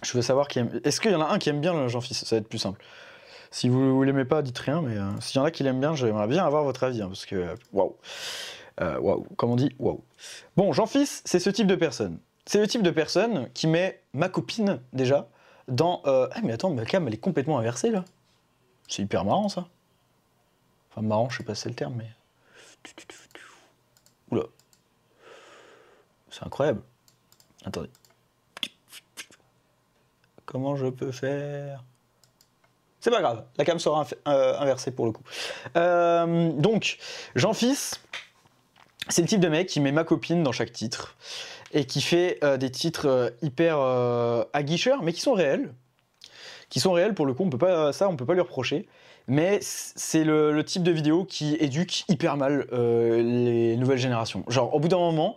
Je veux savoir qui aime. Est-ce qu'il y en a un qui aime bien Jean-Fils? Ça va être plus simple. Si vous, vous l'aimez pas, dites rien, mais euh, s'il y en a qui l'aiment bien, j'aimerais bien avoir votre avis, hein, parce que waouh. Euh, Waouh, comme on dit, waouh. Bon, Jean-Fils, c'est ce type de personne. C'est le type de personne qui met ma copine, déjà, dans. Ah, mais attends, ma cam, elle est complètement inversée, là. C'est hyper marrant, ça. Enfin, marrant, je sais pas si c'est le terme, mais. Oula. C'est incroyable. Attendez. Comment je peux faire? C'est pas grave, la cam sera euh, inversée pour le coup. Euh, donc, Jean-Fils, c'est le type de mec qui met ma copine dans chaque titre et qui fait euh, des titres hyper aguicheurs, mais qui sont réels. Qui sont réels pour le coup, on peut pas, ça on peut pas lui reprocher. Mais c'est le, type de vidéo qui éduque hyper mal euh, les nouvelles générations. Genre, au bout d'un moment,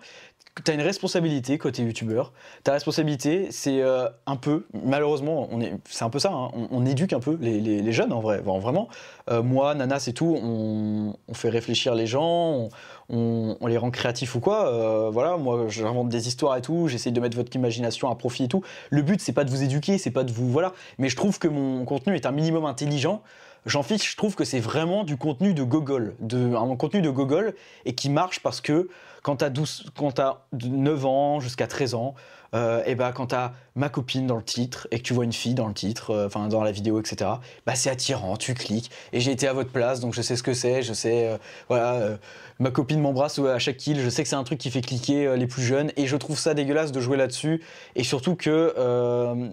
t'as une responsabilité côté youtubeur. Ta responsabilité, c'est euh, un peu, malheureusement, on est, c'est un peu ça, hein, on, éduque un peu les, jeunes en vrai, vraiment. Euh, moi, Nanas et tout, on, fait réfléchir les gens, on, les rend créatifs ou quoi. Voilà, moi, j'invente des histoires et tout, j'essaye de mettre votre imagination à profit et tout. Le but, c'est pas de vous éduquer, c'est pas de vous, voilà. Mais je trouve que mon contenu est un minimum intelligent. J'en fiche, je trouve que c'est vraiment du contenu de gogol, un contenu de gogol, et qui marche parce que quand t'as 12, quand t'as 9 ans jusqu'à 13 ans, euh, et bah quand t'as ma copine dans le titre et que tu vois une fille dans le titre, euh, enfin dans la vidéo, etc. Bah c'est attirant, tu cliques. Et j'ai été à votre place, donc je sais ce que c'est, je sais, euh, voilà, ma copine m'embrasse à chaque kill, je sais que c'est un truc qui fait cliquer les plus jeunes, et je trouve ça dégueulasse de jouer là-dessus, et surtout que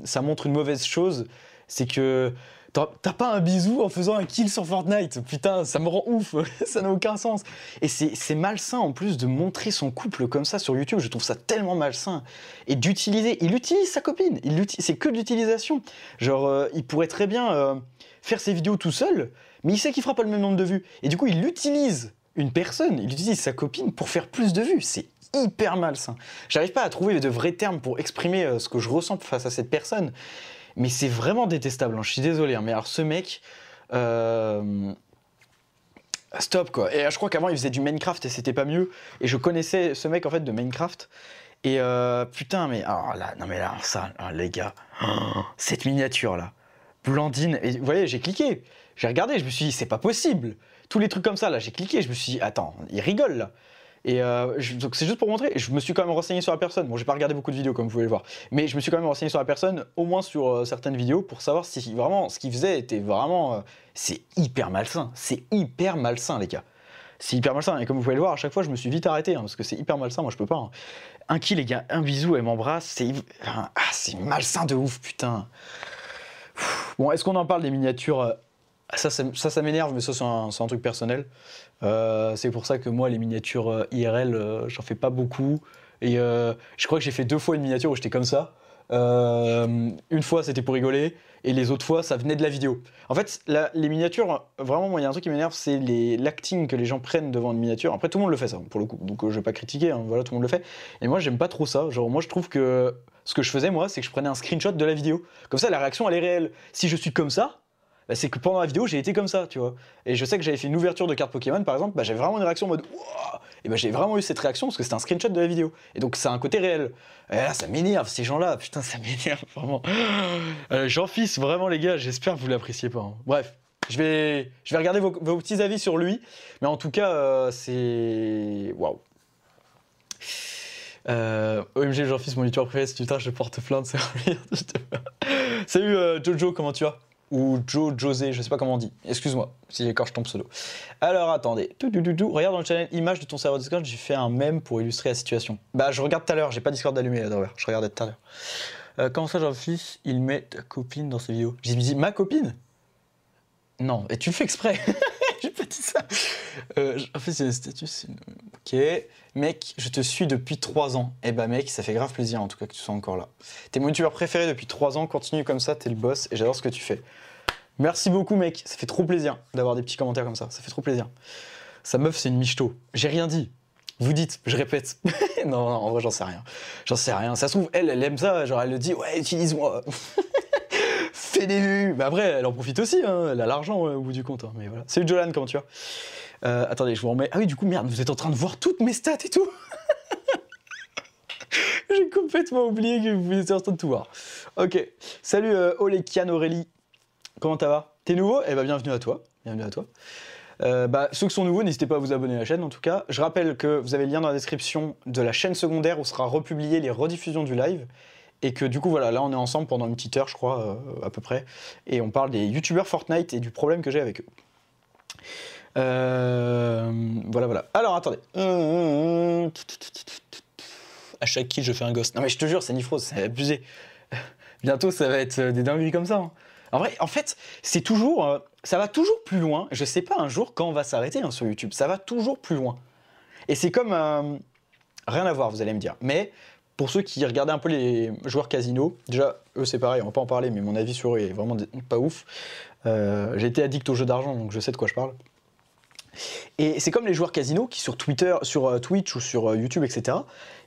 ça montre une mauvaise chose, c'est que T'as pas un bisou en faisant un kill sur Fortnite? Putain, ça me rend ouf. ça n'a aucun sens. Et c'est malsain en plus de montrer son couple comme ça sur YouTube. Je trouve ça tellement malsain. Et d'utiliser. Il utilise sa copine. C'est que de l'utilisation. Genre, euh, il pourrait très bien euh, faire ses vidéos tout seul, mais il sait qu'il fera pas le même nombre de vues. Et du coup, il utilise une personne, il utilise sa copine pour faire plus de vues. C'est hyper malsain. J'arrive pas à trouver de vrais termes pour exprimer euh, ce que je ressens face à cette personne. Mais c'est vraiment détestable, hein, je suis désolé. hein. Mais alors ce mec... euh, Stop quoi. Et euh, je crois qu'avant il faisait du Minecraft et c'était pas mieux. Et je connaissais ce mec en fait de Minecraft. Et euh, putain mais alors là non mais là ça les gars oh, cette miniature là Blandine et vous voyez j'ai cliqué j'ai regardé je me suis dit c'est pas possible tous les trucs comme ça là j'ai cliqué je me suis dit attends il rigole là et euh, donc c'est juste pour montrer je me suis quand même renseigné sur la personne. Bon j'ai pas regardé beaucoup de vidéos comme vous pouvez le voir. Mais je me suis quand même renseigné sur la personne au moins sur euh, certaines vidéos pour savoir si vraiment ce qu'il faisait était vraiment euh, c'est hyper malsain. C'est hyper malsain les gars. C'est hyper malsain. Et comme vous pouvez le voir à chaque fois je me suis vite arrêté hein, parce que c'est hyper malsain. Moi je peux pas hein. un kill les gars. Un bisou elle m'embrasse. C'est ah, c'est malsain de ouf putain. Bon, est-ce qu'on en parle des miniatures Ça, ça, ça, m'énerve, mais ça, c'est un truc personnel. Euh, c'est pour ça que moi, les miniatures euh, IRL, euh, j'en fais pas beaucoup. Et je crois que j'ai fait deux fois une miniature où j'étais comme ça. Une fois, c'était pour rigoler, et les autres fois, ça venait de la vidéo. En fait, les miniatures, vraiment, moi, il y a un truc qui m'énerve, c'est l'acting que les gens prennent devant une miniature. Après, tout le monde le fait, ça, pour le coup. Donc, euh, je vais pas critiquer, hein, voilà, tout le monde le fait. Et moi, j'aime pas trop ça. Genre, moi, je trouve que ce que je faisais, moi, c'est que je prenais un screenshot de la vidéo. Comme ça, la réaction, elle est réelle. Si je suis comme ça, bah, c'est que pendant la vidéo, j'ai été comme ça, tu vois. Et je sais que j'avais fait une ouverture de carte Pokémon, par exemple, bah, j'avais vraiment une réaction en mode Et bah, j'ai vraiment eu cette réaction parce que c'était un screenshot de la vidéo. Et donc, c'est un côté réel. Et là, ça m'énerve, ces gens-là, putain, ça m'énerve, vraiment. Euh, Jean-Fils, vraiment, les gars, j'espère que vous l'appréciez pas. hein. Bref. Je vais, regarder vos, petits avis sur lui, mais en tout cas, euh, c'est. Waouh. Euh, OMG, j'en fils mon youtubeur préféré, si putain, je porte plainte, c'est Salut euh, Jojo, comment tu vas? Ou Joe José, je sais pas comment on dit. Excuse-moi si j'écorche ton pseudo. Alors attendez, tout, tout, tout, regarde dans le channel image de ton serveur Discord, j'ai fait un mème pour illustrer la situation. Bah, je regarde tout à l'heure, j'ai pas Discord allumé là, je regardais tout à l'heure. Euh, comment ça, Jean-Fils, il met ta copine dans ses vidéos? J'ai dit ma copine? Non, et tu le fais exprès J'ai pas dit ça euh, En fait, c'est le statut. Ok. Mec, je te suis depuis 3 ans. Eh bah mec, ça fait grave plaisir en tout cas que tu sois encore là. T'es mon youtubeur préféré depuis 3 ans, continue comme ça, t'es le boss et j'adore ce que tu fais. Merci beaucoup mec, ça fait trop plaisir d'avoir des petits commentaires comme ça, ça fait trop plaisir. Sa meuf c'est une michto. J'ai rien dit. Vous dites, je répète. non, non, en vrai, j'en sais rien. J'en sais rien. Ça se trouve, elle, elle aime ça. Genre, elle le dit, ouais, utilise-moi. Fais des vues. Mais après, elle en profite aussi. Hein. Elle a l'argent au bout du compte. Hein. Mais voilà. Salut Jolan, comment tu vas? Euh, Attendez, je vous remets. Ah oui, du coup, merde, vous êtes en train de voir toutes mes stats et tout. J'ai complètement oublié que vous étiez en train de tout voir. Ok. Salut euh, Olekian Aurélie. Comment ça va? T'es nouveau? Eh ben, bienvenue à toi. Bienvenue à toi. Euh, bah, ceux qui sont nouveaux, n'hésitez pas à vous abonner à la chaîne en tout cas. Je rappelle que vous avez le lien dans la description de la chaîne secondaire où sera republié les rediffusions du live. Et que du coup, voilà, là on est ensemble pendant une petite heure, je crois, euh, à peu près. Et on parle des youtubeurs Fortnite et du problème que j'ai avec eux. Euh, voilà, voilà. Alors attendez. À chaque kill, je fais un ghost. Non mais je te jure, c'est Nifrose, c'est abusé. Bientôt, ça va être des dingueries comme ça. Hein. En vrai, en fait, c'est toujours, euh, ça va toujours plus loin. Je sais pas un jour quand on va s'arrêter hein, sur YouTube. Ça va toujours plus loin. Et c'est comme rien à voir, vous allez me dire. Mais pour ceux qui regardaient un peu les joueurs casino, déjà eux c'est pareil, on va pas en parler, mais mon avis sur eux est vraiment pas ouf. Euh, j'ai été addict aux jeux d'argent, donc je sais de quoi je parle. Et c'est comme les joueurs casino qui sur Twitter, sur Twitch ou sur YouTube, etc.,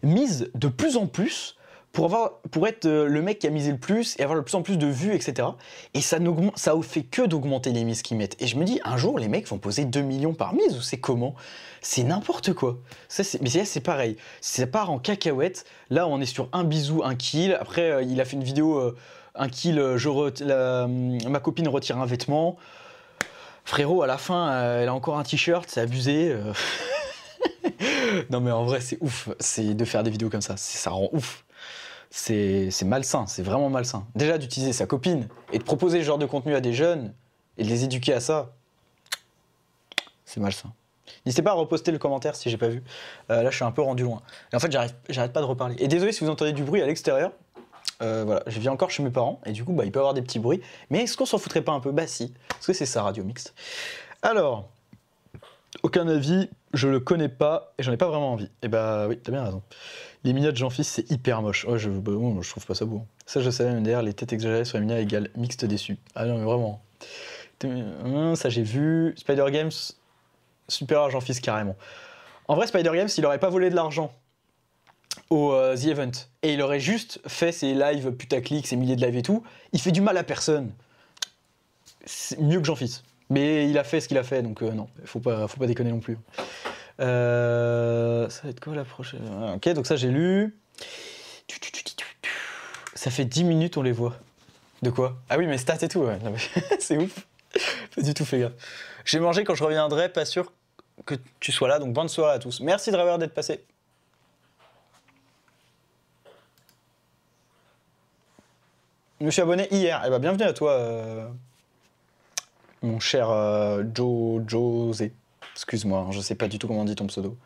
misent de plus en plus pour, avoir, pour être euh, le mec qui a misé le plus et avoir le plus en plus de vues, etc. Et ça ça fait que d'augmenter les mises qu'ils mettent. Et je me dis, un jour, les mecs vont poser 2 millions par mise ou c'est comment? C'est n'importe quoi. Ça, mais c'est pareil. Ça part en cacahuète. Là, on est sur un bisou, un kill. Après, euh, il a fait une vidéo, euh, un kill, je ma copine retire un vêtement. Frérot, à la fin, elle a encore un t-shirt, c'est abusé. non mais en vrai, c'est ouf. C'est de faire des vidéos comme ça. Ça rend ouf c'est malsain, c'est vraiment malsain. Déjà d'utiliser sa copine et de proposer ce genre de contenu à des jeunes et de les éduquer à ça, c'est malsain. N'hésitez pas à reposter le commentaire si j'ai pas vu. Euh, là, je suis un peu rendu loin. Et en fait, j'arrête pas de reparler. Et désolé si vous entendez du bruit à l'extérieur. Euh, voilà, je viens encore chez mes parents et du coup, bah, il peut y avoir des petits bruits. Mais est-ce qu'on s'en foutrait pas un peu? Bah si, parce que c'est ça, Radio Mixte. Alors, aucun avis, je le connais pas et j'en ai pas vraiment envie. Et bah oui, t'as bien raison. Les miniatures de Jean-Fils, c'est hyper moche. je, bah, je trouve pas ça beau. Ça, je savais, même d'ailleurs, les têtes exagérées sur les miniatures égale mixte déçu. Ah non, mais vraiment. Hum, ça, j'ai vu. Spider Games, super à Jean-Fils carrément. En vrai, Spider Games, il aurait pas volé de l'argent au euh, The Event et il aurait juste fait ses lives putaclic, ses milliers de lives et tout, il fait du mal à personne. C'est mieux que Jean-Fils. Mais il a fait ce qu'il a fait, donc euh, non, faut pas, faut pas déconner non plus. Euh, ça va être quoi la prochaine? Ah, Ok, donc ça j'ai lu. Ça fait 10 minutes on les voit. De quoi? Ah oui, mais stats et tout, ouais. c'est ouf. Pas du tout fait gaffe. J'ai mangé quand je reviendrai, pas sûr que tu sois là, donc bonne soirée à tous. Merci Driver d'être passé. Je me suis abonné hier. Eh ben, bienvenue à toi, euh, mon cher euh, Joe José. Excuse-moi, hein, je sais pas du tout comment on dit ton pseudo.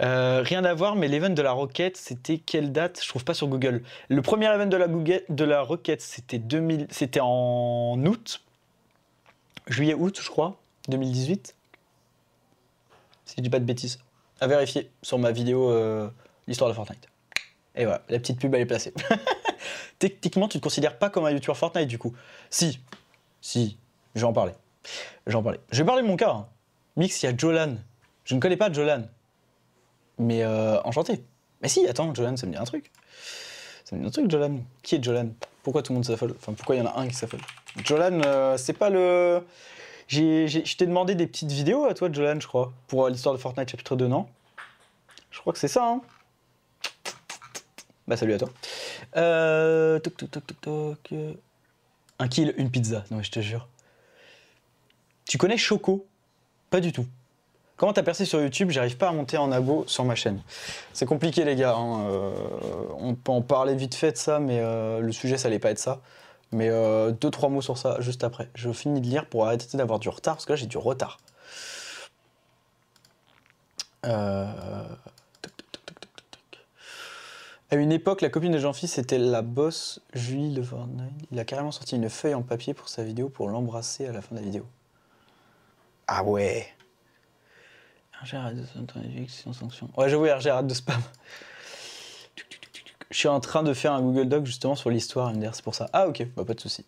Euh, rien à voir, mais l'event de la Roquette, c'était quelle date? Je trouve pas sur Google. Le premier event de la, Roquette, c'était 2000, c'était en août, juillet-août, je crois, 2018. Si je dis pas de bêtises. À vérifier sur ma vidéo euh, l'histoire de Fortnite. Et voilà, la petite pub elle est placée. Techniquement, tu te considères pas comme un YouTuber Fortnite du coup Si, si, je vais en parler. Je vais en parler. Je vais parler de mon cas. Hein. Mix, il y a Jolan. Je ne connais pas Jolan. Mais euh, enchanté. Mais si, attends, Jolan, ça me dit un truc. Ça me dit un truc, Jolan. Qui est Jolan? Pourquoi tout le monde s'affole? Enfin, pourquoi il y en a un qui s'affole? Jolan, euh, c'est pas le. Je t'ai demandé des petites vidéos à toi, Jolan, je crois, pour euh, l'histoire de Fortnite chapitre 2, non? Je crois que c'est ça, hein Bah, salut à toi. Euh. Toc, toc, toc, toc, toc. Un kill, une pizza. Non, je te jure. Tu connais Choco? Pas du tout. Comment t'as percé sur YouTube? J'arrive pas à monter en abo sur ma chaîne. C'est compliqué les gars. hein, euh, on peut en parler vite fait de ça, mais euh, le sujet ça allait pas être ça. Mais euh, deux trois mots sur ça juste après. Je finis de lire pour arrêter d'avoir du retard parce que là j'ai du retard. À une époque, la copine de Jean-Fils était la boss Julie Fortnite. Il a carrément sorti une feuille en papier pour sa vidéo pour l'embrasser à la fin de la vidéo. Ah ouais. De sanction. Ouais, j'avoue, RG arrête de spam. Je suis en train de faire un Google Doc justement sur l'histoire MDR, c'est pour ça. Ah ok, bah, pas de souci.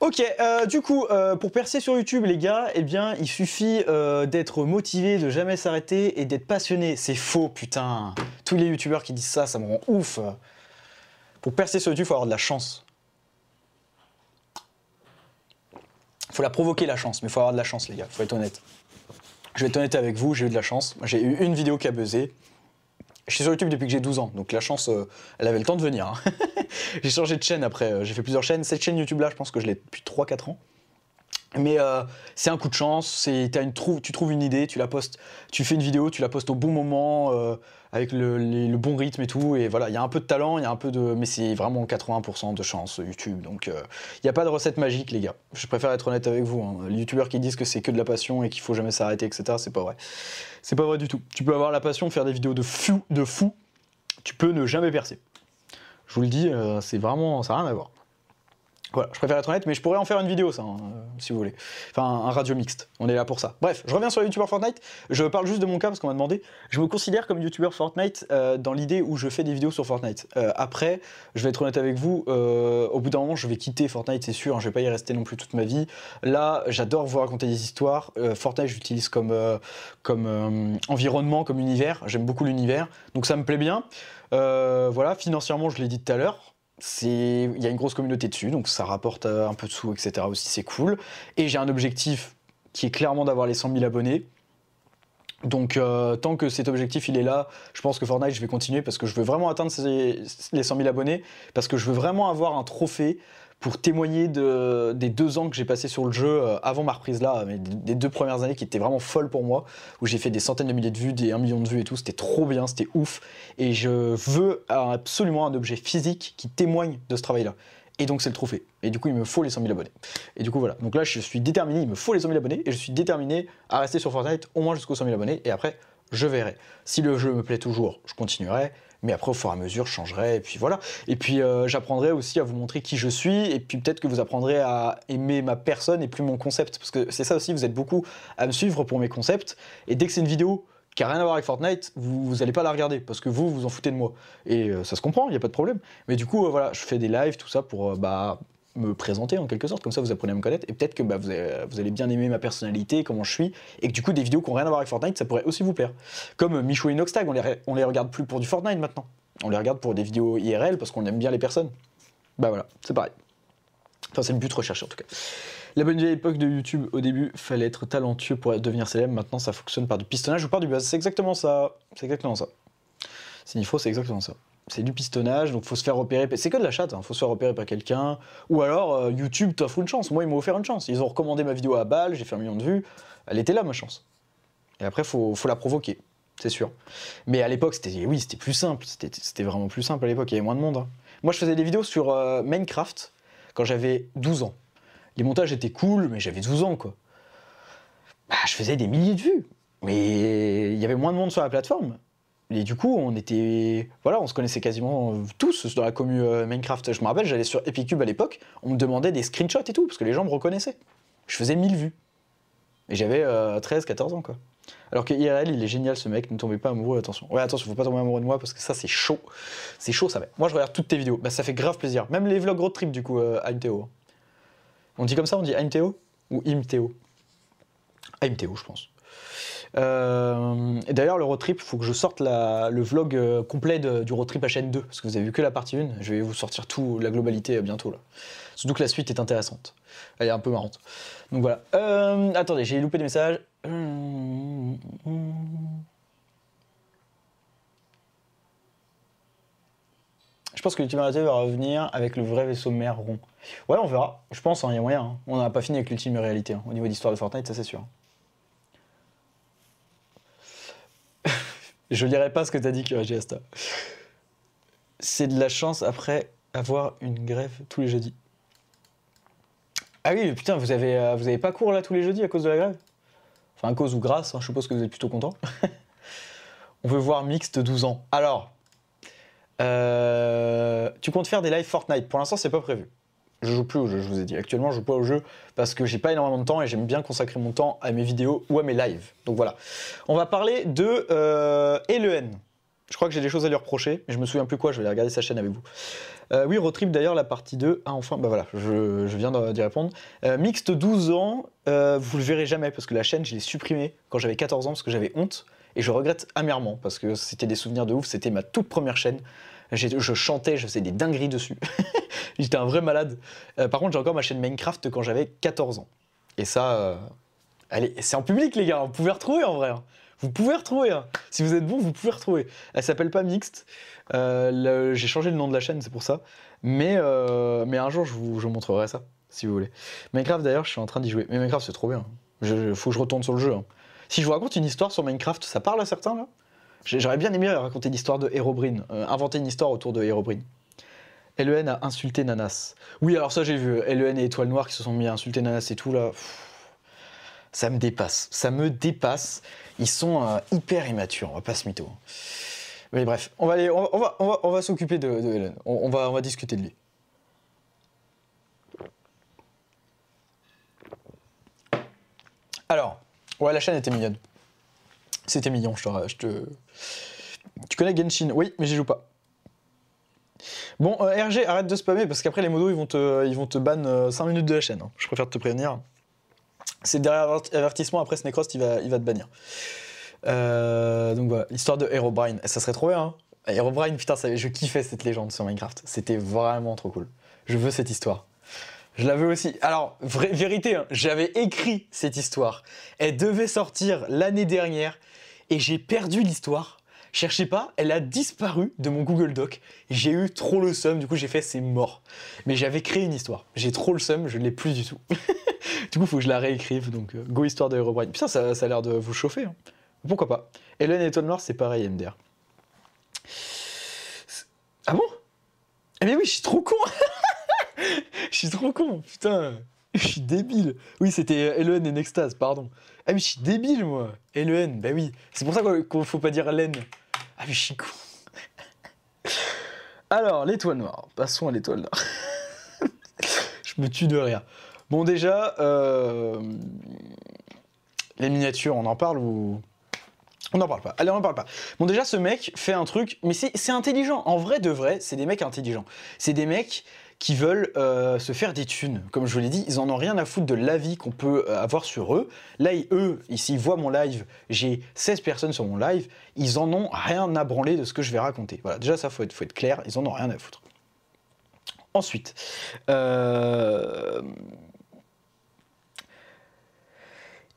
Ok, euh, du coup, euh, pour percer sur YouTube, les gars, eh bien, il suffit euh, d'être motivé, de jamais s'arrêter et d'être passionné. C'est faux, putain. Tous les YouTubeurs qui disent ça, ça me rend ouf. Pour percer sur YouTube, il faut avoir de la chance. Faut la provoquer la chance, mais il faut avoir de la chance, les gars, faut être honnête. Je vais être honnête avec vous, j'ai eu de la chance. J'ai eu une vidéo qui a buzzé. Je suis sur YouTube depuis que j'ai 12 ans, donc la chance, euh, elle avait le temps de venir. hein. j'ai changé de chaîne après, euh, j'ai fait plusieurs chaînes. Cette chaîne YouTube-là, je pense que je l'ai depuis 3-4 ans. Mais euh, c'est un coup de chance, une tu trouves une idée, tu la postes, tu fais une vidéo, tu la postes au bon moment, euh, avec le, bon rythme et tout. Et voilà, il y a un peu de talent, il y a un peu de. Mais c'est vraiment 80% de chance YouTube. Donc euh, il n'y a pas de recette magique, les gars. Je préfère être honnête avec vous. hein. Les youtubeurs qui disent que c'est que de la passion et qu'il faut jamais s'arrêter, etc., c'est pas vrai. C'est pas vrai du tout. Tu peux avoir la passion, faire des vidéos de fou, de fou, tu peux ne jamais percer. Je vous le dis, euh, c'est vraiment. ça n'a rien à voir. Voilà, je préfère être honnête, mais je pourrais en faire une vidéo, ça, hein, euh, si vous voulez. Enfin, un, radio mixte. On est là pour ça. Bref, je reviens sur les youtubeurs Fortnite. Je parle juste de mon cas parce qu'on m'a demandé. Je me considère comme youtubeur Fortnite euh, dans l'idée où je fais des vidéos sur Fortnite. Euh, après, je vais être honnête avec vous, au bout d'un moment, je vais quitter Fortnite, c'est sûr. hein, je vais pas y rester non plus toute ma vie. Là, j'adore vous raconter des histoires. Fortnite, j'utilise comme, comme environnement, comme univers. J'aime beaucoup l'univers. Donc ça me plaît bien. Voilà, financièrement, je l'ai dit tout à l'heure. Il y a une grosse communauté dessus, donc ça rapporte euh, un peu de sous, etc. aussi, c'est cool. Et j'ai un objectif qui est clairement d'avoir les 100 000 abonnés. Donc euh, tant que cet objectif il est là, je pense que Fortnite je vais continuer parce que je veux vraiment atteindre les 100 000 abonnés, parce que je veux vraiment avoir un trophée pour témoigner de, des deux ans que j'ai passé sur le jeu euh, avant ma reprise là, mais des deux premières années qui étaient vraiment folles pour moi, où j'ai fait des centaines de milliers de vues, des 1 million de vues et tout, c'était trop bien, c'était ouf, et je veux absolument un objet physique qui témoigne de ce travail là. Et donc c'est le trophée. Et du coup il me faut les 100 000 abonnés. Et du coup voilà, donc là je suis déterminé, il me faut les 100 000 abonnés, et je suis déterminé à rester sur Fortnite au moins jusqu'aux 100 000 abonnés, et après je verrai. Si le jeu me plaît toujours, je continuerai, mais après au fur et à mesure je changerai, et puis voilà. Et puis euh, j'apprendrai aussi à vous montrer qui je suis, et puis peut-être que vous apprendrez à aimer ma personne et plus mon concept, parce que c'est ça aussi, vous êtes beaucoup à me suivre pour mes concepts, et dès que c'est une vidéo qui a rien à voir avec Fortnite, vous, vous allez pas la regarder, parce que vous, vous en foutez de moi. Et euh, ça se comprend, il n'y a pas de problème. Mais du coup, euh, voilà, je fais des lives, tout ça, pour bah, me présenter en quelque sorte, comme ça vous apprenez à me connaître, et peut-être que bah, vous, vous allez bien aimer ma personnalité, comment je suis, et que du coup des vidéos qui n'ont rien à voir avec Fortnite, ça pourrait aussi vous plaire. Comme euh, Michou et Noxtag, on les, on les regarde plus pour du Fortnite maintenant. On les regarde pour des vidéos IRL parce qu'on aime bien les personnes. Bah voilà, c'est pareil. Enfin, c'est le but recherché en tout cas. La bonne vieille époque de YouTube, au début, fallait être talentueux pour devenir célèbre. Maintenant, ça fonctionne par du pistonnage ou par du buzz. C'est exactement ça. C'est exactement ça. Sinifro, c'est exactement ça. C'est du pistonnage, donc faut se faire repérer. C'est que de la chatte, hein. faut se faire repérer par quelqu'un. Ou alors, euh, YouTube t'offre une chance. Moi, ils m'ont offert une chance. Ils ont recommandé ma vidéo à balle, j'ai fait un million de vues. Elle était là, ma chance. Et après, faut, faut la provoquer, c'est sûr. Mais à l'époque, c'était oui, c'était plus simple. C'était c'était vraiment plus simple à l'époque. Il y avait moins de monde. hein. Moi, je faisais des vidéos sur euh, Minecraft quand j'avais 12 ans. Les montages étaient cool, mais j'avais 12 ans, quoi. Bah, je faisais des milliers de vues. Mais il y avait moins de monde sur la plateforme. Et du coup, on était. Voilà, on se connaissait quasiment euh, tous dans la commu euh, Minecraft. Je me rappelle, j'allais sur Epicube à l'époque, on me demandait des screenshots et tout, parce que les gens me reconnaissaient. Je faisais 1000 vues. Et j'avais 13, 14 ans, quoi. Alors que IRL, il est génial ce mec, ne tombez pas amoureux, attention. Ouais, attention, faut pas tomber amoureux de moi parce que ça c'est chaud. C'est chaud ça va. Moi je regarde toutes tes vidéos, bah ça fait grave plaisir. Même les vlogs road trip du coup, euh. On dit comme ça, on dit AMTO ou IMTO AMTO je pense. Euh, et d'ailleurs le road trip, faut que je sorte le vlog euh, complet du road trip HN2 parce que vous avez vu que la partie 1, je vais vous sortir tout, la globalité euh, bientôt là. Surtout que la suite est intéressante. Elle est un peu marrante. Donc voilà. Attendez, j'ai loupé des messages. Je pense que l'ultime va revenir avec le vrai vaisseau mère rond. Ouais, on verra. Je pense, il y a moyen. hein. On n'a pas fini avec l'ultime réalité. hein. Au niveau d'histoire de Fortnite, ça c'est sûr. Je lirai pas ce que t'as dit, que Asta. C'est de la chance après avoir une grève tous les jeudis. Ah oui, putain, vous avez, euh, vous avez pas cours là tous les jeudis à cause de la grève? Enfin, à cause ou grâce, hein, je suppose que vous êtes plutôt content. On veut voir mixte 12 ans. Alors, euh, tu comptes faire des lives Fortnite? Pour l'instant, c'est pas prévu. Je joue plus au jeu, je vous ai dit. Actuellement, je joue pas au jeu parce que j'ai pas énormément de temps et j'aime bien consacrer mon temps à mes vidéos ou à mes lives. Donc voilà. On va parler de euh, Eleven. Je crois que j'ai des choses à lui reprocher, mais je me souviens plus quoi, je vais aller regarder sa chaîne avec vous. Euh, oui, Rotrip d'ailleurs, la partie 2. Ah, enfin, bah voilà, je, viens d'y répondre. Euh, mixte 12 ans, euh, vous le verrez jamais parce que la chaîne, je l'ai supprimée quand j'avais 14 ans parce que j'avais honte. Et je regrette amèrement parce que c'était des souvenirs de ouf, c'était ma toute première chaîne. Je chantais, je faisais des dingueries dessus. J'étais un vrai malade. par contre, j'ai encore ma chaîne Minecraft quand j'avais 14 ans. Et ça, c'est en public, les gars, vous pouvez retrouver en vrai. Hein. Vous pouvez retrouver. Hein. Si vous êtes bon, vous pouvez retrouver. Elle s'appelle pas Mixte. Euh, j'ai changé le nom de la chaîne, c'est pour ça. Mais, euh, mais un jour, je vous, montrerai ça, si vous voulez. Minecraft, d'ailleurs, je suis en train d'y jouer. Mais Minecraft, c'est trop bien. Il faut que je retourne sur le jeu. Hein. Si je vous raconte une histoire sur Minecraft, ça parle à certains, là? J'aurais bien aimé raconter l'histoire de Herobrine, euh, inventer une histoire autour de Herobrine. LEN a insulté Nanas. Oui, alors ça j'ai vu, LEN et Étoile Noire qui se sont mis à insulter Nanas et tout là. ça me dépasse, ça me dépasse. Ils sont euh, hyper immatures, on va pas se mytho. Mais bref, on va, aller, on va, on va, s'occuper de, Hélène. On, va, on va discuter de lui. Alors, ouais, la chaîne était mignonne. C'était mignon, je te, je. Tu connais Genshin? Oui, mais j'y joue pas. Bon, euh, RG, arrête de spammer parce qu'après les modos ils vont te, ils vont ban 5 euh, minutes de la chaîne. Hein. Je préfère te prévenir c'est derrière avertissement, après Snecrost, il va, il va te bannir. Euh, donc voilà, l'histoire de Herobrine. Ça serait trop bien, hein Herobrine, putain, je kiffais cette légende sur Minecraft. C'était vraiment trop cool. Je veux cette histoire. Je la veux aussi. Alors, vérité, hein, j'avais écrit cette histoire. Elle devait sortir l'année dernière et j'ai perdu l'histoire. Cherchez pas, elle a disparu de mon Google Doc. J'ai eu trop le seum, du coup j'ai fait c'est mort. Mais j'avais créé une histoire. J'ai trop le seum, je ne l'ai plus du tout. du coup, faut que je la réécrive. Donc, euh, go histoire de. Putain, ça, ça a l'air de vous chauffer. Hein. Pourquoi pas Hélène Étoile Noire, c'est pareil, MDR. Ah bon? Eh bien oui, je suis trop con Je suis trop con, putain Je suis débile Oui, c'était Hélène et Nextase, pardon. Ah mais je suis débile, moi Hélène, bah oui. C'est pour ça qu'on faut pas dire Hélène. Ah mais je Alors, l'étoile noire. Passons à l'étoile noire. je me tue de rire. Bon, déjà, euh, les miniatures, on en parle ou. On n'en parle pas. Allez, on n'en parle pas. Bon, déjà, ce mec fait un truc, mais c'est intelligent. En vrai, de vrai, c'est des mecs intelligents. C'est des mecs qui veulent euh, se faire des thunes. Comme je vous l'ai dit, ils en ont rien à foutre de l'avis qu'on peut euh, avoir sur eux. Là, eux, ici, ils voient mon live, j'ai 16 personnes sur mon live, ils en ont rien à branler de ce que je vais raconter. Voilà, déjà, ça, faut être, faut être clair, ils en ont rien à foutre. Ensuite, euh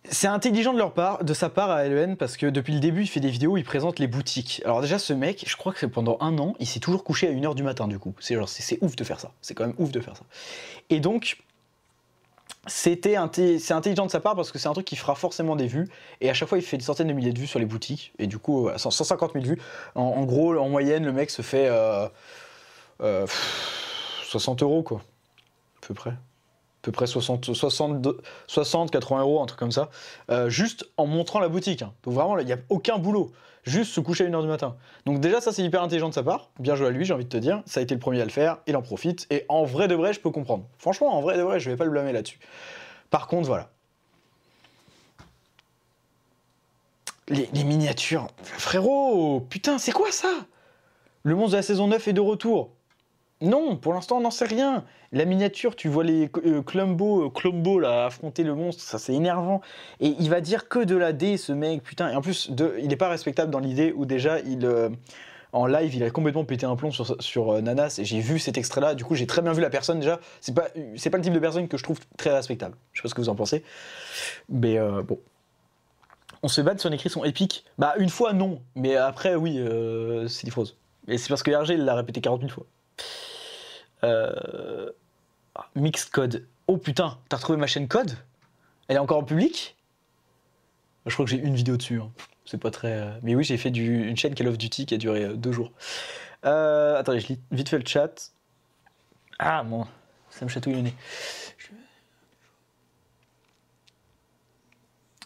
c'est intelligent de leur part, de sa part à LEN, parce que depuis le début, il fait des vidéos où il présente les boutiques. Alors déjà, ce mec, je crois que pendant un an, il s'est toujours couché à 1h du matin, du coup. C'est genre, ouf de faire ça. C'est quand même ouf de faire ça. Et donc, c'était c'est intelligent de sa part parce que c'est un truc qui fera forcément des vues. Et à chaque fois, il fait des centaines de milliers de vues sur les boutiques. Et du coup, 150 000 vues. En, gros, en moyenne, le mec se fait 60 euh, euh, euros, quoi. À peu près peu près 60, 60, 60 80 euros, un truc comme ça, euh, juste en montrant la boutique. Hein. Donc vraiment, il n'y a aucun boulot, juste se coucher à 1h du matin. Donc déjà, ça c'est hyper intelligent de sa part, bien joué à lui, j'ai envie de te dire, ça a été le premier à le faire, il en profite, et en vrai de vrai, je peux comprendre. Franchement, en vrai de vrai, je vais pas le blâmer là-dessus. Par contre, voilà. Les, les miniatures, frérot, putain, c'est quoi ça? Le monstre de la saison 9 est de retour. Non, pour l'instant, on n'en sait rien. La miniature, tu vois les euh, Clumbo, euh, là, affronter le monstre, ça c'est énervant. Et il va dire que de la D, ce mec, putain. Et en plus, il n'est pas respectable dans l'idée où déjà, il, euh, en live, il a complètement pété un plomb sur, sur Nanas. Et j'ai vu cet extrait-là. Du coup, j'ai très bien vu la personne déjà. C'est pas, pas le type de personne que je trouve très respectable. Je sais pas ce que vous en pensez. Mais bon. On se bat, son écrit sont épiques. Bah, une fois, non. Mais après, oui, c'est des Et c'est parce que RG, l'a répété 40 000 fois. Euh... Mixed Code. Oh putain, t'as retrouvé ma chaîne Code? Elle est encore en public? Je crois que j'ai une vidéo dessus. Hein. C'est pas très. euh, Mais oui, j'ai fait une chaîne Call of Duty qui a duré euh, deux jours. Euh, attendez, je lis vite fait le chat. Ah, bon, ça me chatouille le nez. Je...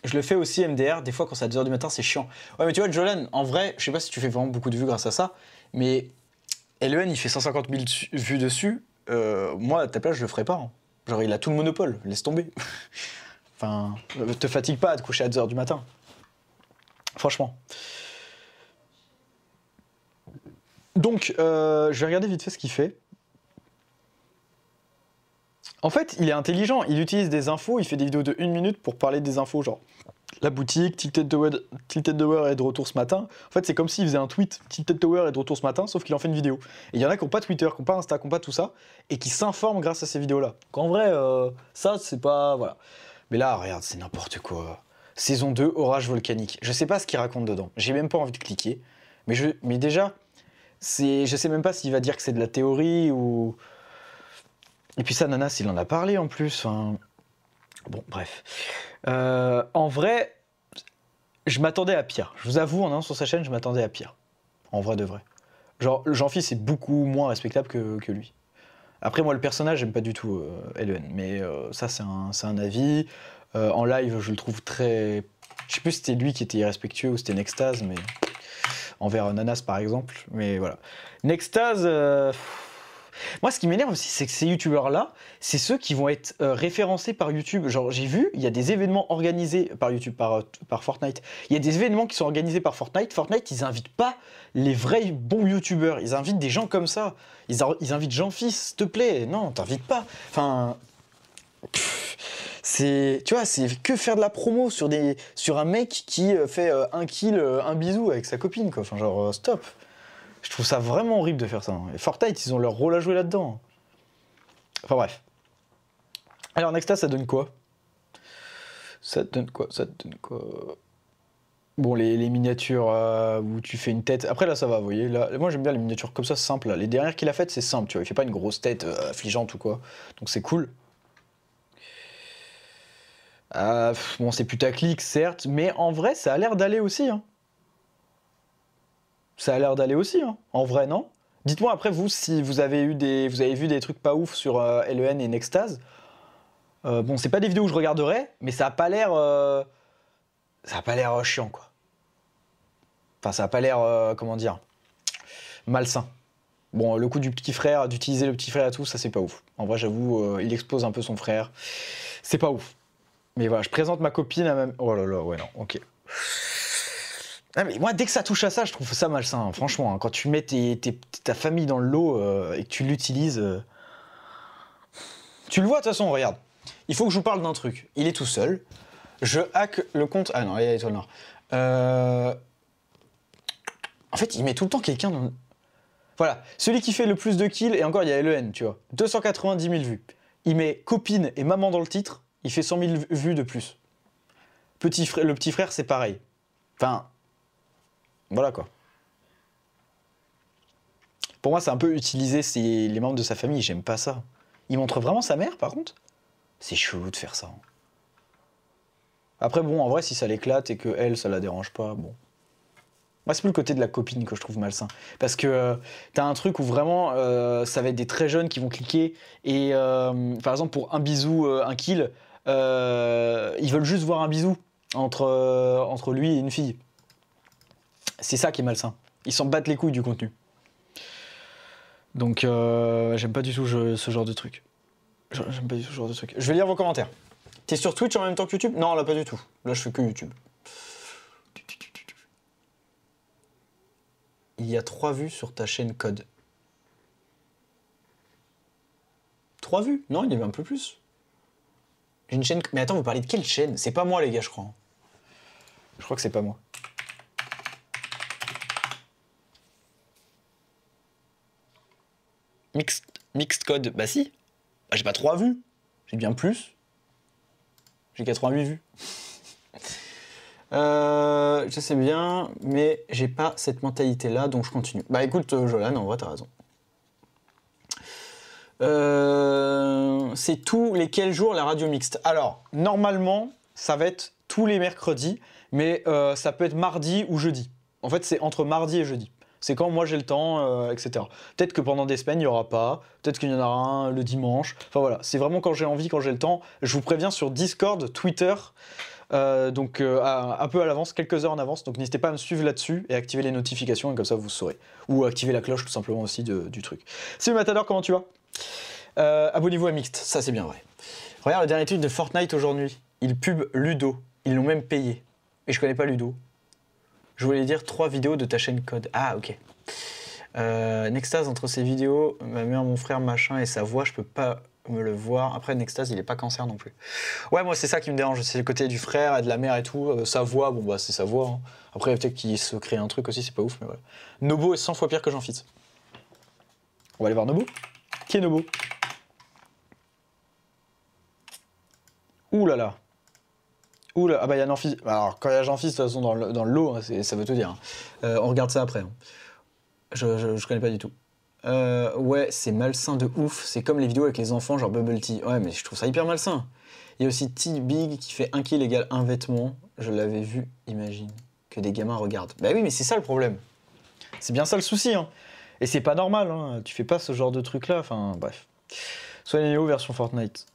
Je le fais aussi MDR, des fois quand c'est à 2h du matin, c'est chiant. Ouais, mais tu vois, Jolan, en vrai, je sais pas si tu fais vraiment beaucoup de vues grâce à ça, mais LEN, il fait 150 000 su- vues dessus. Euh, moi, à ta place, je le ferais pas. hein. Genre, il a tout le monopole, laisse tomber. enfin, euh, te fatigue pas à te coucher à 2h du matin. Franchement. Donc, euh, je vais regarder vite fait ce qu'il fait. En fait, il est intelligent. Il utilise des infos. Il fait des vidéos de 1 minute pour parler des infos, genre la boutique, Tilted Tower, Tilted Tower est de retour ce matin. En fait, c'est comme s'il faisait un tweet Tilted Tower est de retour ce matin, sauf qu'il en fait une vidéo. Et il y en a qui n'ont pas Twitter, qui n'ont pas Insta, qui n'ont pas tout ça, et qui s'informent grâce à ces vidéos-là. Qu'en vrai, euh, ça, c'est pas. Voilà. Mais là, regarde, c'est n'importe quoi. Saison 2, orage volcanique. Je sais pas ce qu'il raconte dedans. J'ai même pas envie de cliquer. Mais, je, mais déjà, c'est, je sais même pas s'il va dire que c'est de la théorie ou. Et puis ça, Nanas, il en a parlé en plus. Bon, bref. Euh, en vrai, je m'attendais à pire. Je vous avoue, en allant sur sa chaîne, je m'attendais à pire. En vrai de vrai. Genre, Jean-Fils est beaucoup moins respectable que, lui. Après, moi, le personnage, j'aime pas du tout euh. Mais euh, ça, c'est un, un avis. Euh, en live, je le trouve très. Je sais plus si c'était lui qui était irrespectueux ou c'était Nextase, mais. Envers Nanas, par exemple. Mais voilà. Nextase. Moi, ce qui m'énerve aussi, c'est que ces youtubeurs-là, c'est ceux qui vont être euh, référencés par YouTube. Genre, j'ai vu, il y a des événements organisés par YouTube, par, euh, par Fortnite. Il y a des événements qui sont organisés par Fortnite. Fortnite, ils invitent pas les vrais bons youtubeurs. Ils invitent des gens comme ça. Ils, invitent Jean-Fils, s'il te plaît. Non, t'invites pas. Enfin. C'est, tu vois, c'est que faire de la promo sur, des, sur un mec qui euh, fait un kill, un bisou avec sa copine, quoi. Enfin, genre, stop. Je trouve ça vraiment horrible de faire ça. hein. Et Fortnite, ils ont leur rôle à jouer là-dedans. Enfin bref. Alors Nexta, ça donne quoi? Ça donne quoi? Ça donne quoi? Bon, les, miniatures euh, où tu fais une tête. Après là, ça va, vous voyez. Là, moi, j'aime bien les miniatures comme ça, simples. Les dernières qu'il a faites, c'est simple, tu vois. Il fait pas une grosse tête euh, affligeante ou quoi. Donc c'est cool. Pff, bon, c'est putaclic, certes, mais en vrai, ça a l'air d'aller aussi. Hein. Ça a l'air d'aller aussi, hein. en vrai, non? Dites-moi après, vous, si vous avez, eu des, vous avez vu des trucs pas ouf sur euh, LEN et Nextase. Euh, bon, c'est pas des vidéos que je regarderai, mais ça a pas l'air. euh, ça a pas l'air euh, chiant, quoi. Enfin, ça a pas l'air, comment dire, malsain. Bon, le coup du petit frère, d'utiliser le petit frère et tout, ça c'est pas ouf. En vrai, j'avoue, il expose un peu son frère. C'est pas ouf. Mais voilà, je présente ma copine à ma. Oh là là, ouais, non, ok. Ah, mais moi, dès que ça touche à ça, je trouve ça malsain. hein. Franchement, hein. quand tu mets ta famille dans le lot euh, et que tu l'utilises. euh, Tu le vois, de toute façon, regarde. Il faut que je vous parle d'un truc. Il est tout seul. Je hack le compte. Ah non, il y a l'étoile noire. Euh, En fait, il met tout le temps quelqu'un dans. Voilà. Celui qui fait le plus de kills, et encore, il y a LEN, tu vois. 290 000 vues. Il met copine et maman dans le titre, il fait 100 000 vues de plus. Petit frère, le petit frère, c'est pareil. Enfin, voilà quoi. Pour moi, c'est un peu utiliser les membres de sa famille. J'aime pas ça. Il montre vraiment sa mère, par contre? C'est chelou de faire ça. hein. Après, bon, en vrai, si ça l'éclate et que elle, ça la dérange pas, bon. Moi, c'est plus le côté de la copine que je trouve malsain. Parce que euh, t'as un truc où vraiment, euh, ça va être des très jeunes qui vont cliquer. Et euh, par exemple, pour un bisou, un kill, ils veulent juste voir un bisou entre lui et une fille. C'est ça qui est malsain. Ils s'en battent les couilles du contenu. Donc, euh, j'aime pas du tout ce genre de truc. J'aime pas du tout ce genre de truc. Je vais lire vos commentaires. T'es sur Twitch en même temps que YouTube? Non, là, pas du tout. Là, je fais que YouTube. Il y a trois vues sur ta chaîne Code. Trois vues? Non, il y avait un peu plus. J'ai une chaîne. Mais attends, vous parlez de quelle chaîne? C'est pas moi, les gars, je crois. Je crois que c'est pas moi. Mixed, mixed code, bah si. Bah, j'ai pas trois vues. J'ai bien plus. J'ai 88 vues. Euh, je sais bien, mais j'ai pas cette mentalité-là, donc je continue. Bah écoute, euh, Jolan, en vrai, t'as raison. Euh, c'est tous les quels jours la radio mixte? Alors, normalement, ça va être tous les mercredis, mais ça peut être mardi ou jeudi. En fait, c'est entre mardi et jeudi. C'est quand moi j'ai le temps, euh, etc. Peut-être que pendant des semaines, il n'y aura pas. Peut-être qu'il y en aura un le dimanche. Enfin voilà, c'est vraiment quand j'ai envie, quand j'ai le temps. Je vous préviens sur Discord, Twitter, euh, donc euh, un peu à l'avance, quelques heures en avance. Donc n'hésitez pas à me suivre là-dessus et activer les notifications, et comme ça vous saurez. Ou activer la cloche tout simplement aussi du truc. Salut Matador, comment tu vas? Abonnez-vous à Mixte, ça c'est bien vrai. Regarde le dernier tweet de Fortnite aujourd'hui. Ils pub Ludo. Ils l'ont même payé. Et je connais pas Ludo. Je voulais dire trois vidéos de ta chaîne code. Ah, ok. Euh, Nextase, entre ses vidéos, ma mère, mon frère, machin, et sa voix, je peux pas me le voir. Après, Nextase, il est pas cancer non plus. Ouais, moi, c'est ça qui me dérange. C'est le côté du frère et de la mère et tout. Euh, sa voix, bon, bah, c'est sa voix. hein. Après, peut-être qu'il se crée un truc aussi, c'est pas ouf, mais voilà. Nobo est 100 fois pire que jean Fitz. On va aller voir Nobo. Qui est Nobo Ouh là là. Ah bah il y a Jean-Fils. Alors quand il y a Jean-Fils, de toute façon, dans le, lot, hein, ça veut tout dire. hein. Euh, on regarde ça après. hein. Je, je, connais pas du tout. Euh, ouais, c'est malsain de ouf. C'est comme les vidéos avec les enfants, genre Bubble Tea. Ouais, mais je trouve ça hyper malsain. Il y a aussi T-Big qui fait un kill égale un vêtement. Je l'avais vu, imagine, que des gamins regardent. Bah oui, mais c'est ça le problème. C'est bien ça le souci. Et c'est pas normal. Tu fais pas ce genre de truc là. Enfin, bref. Soignez Néo version Fortnite.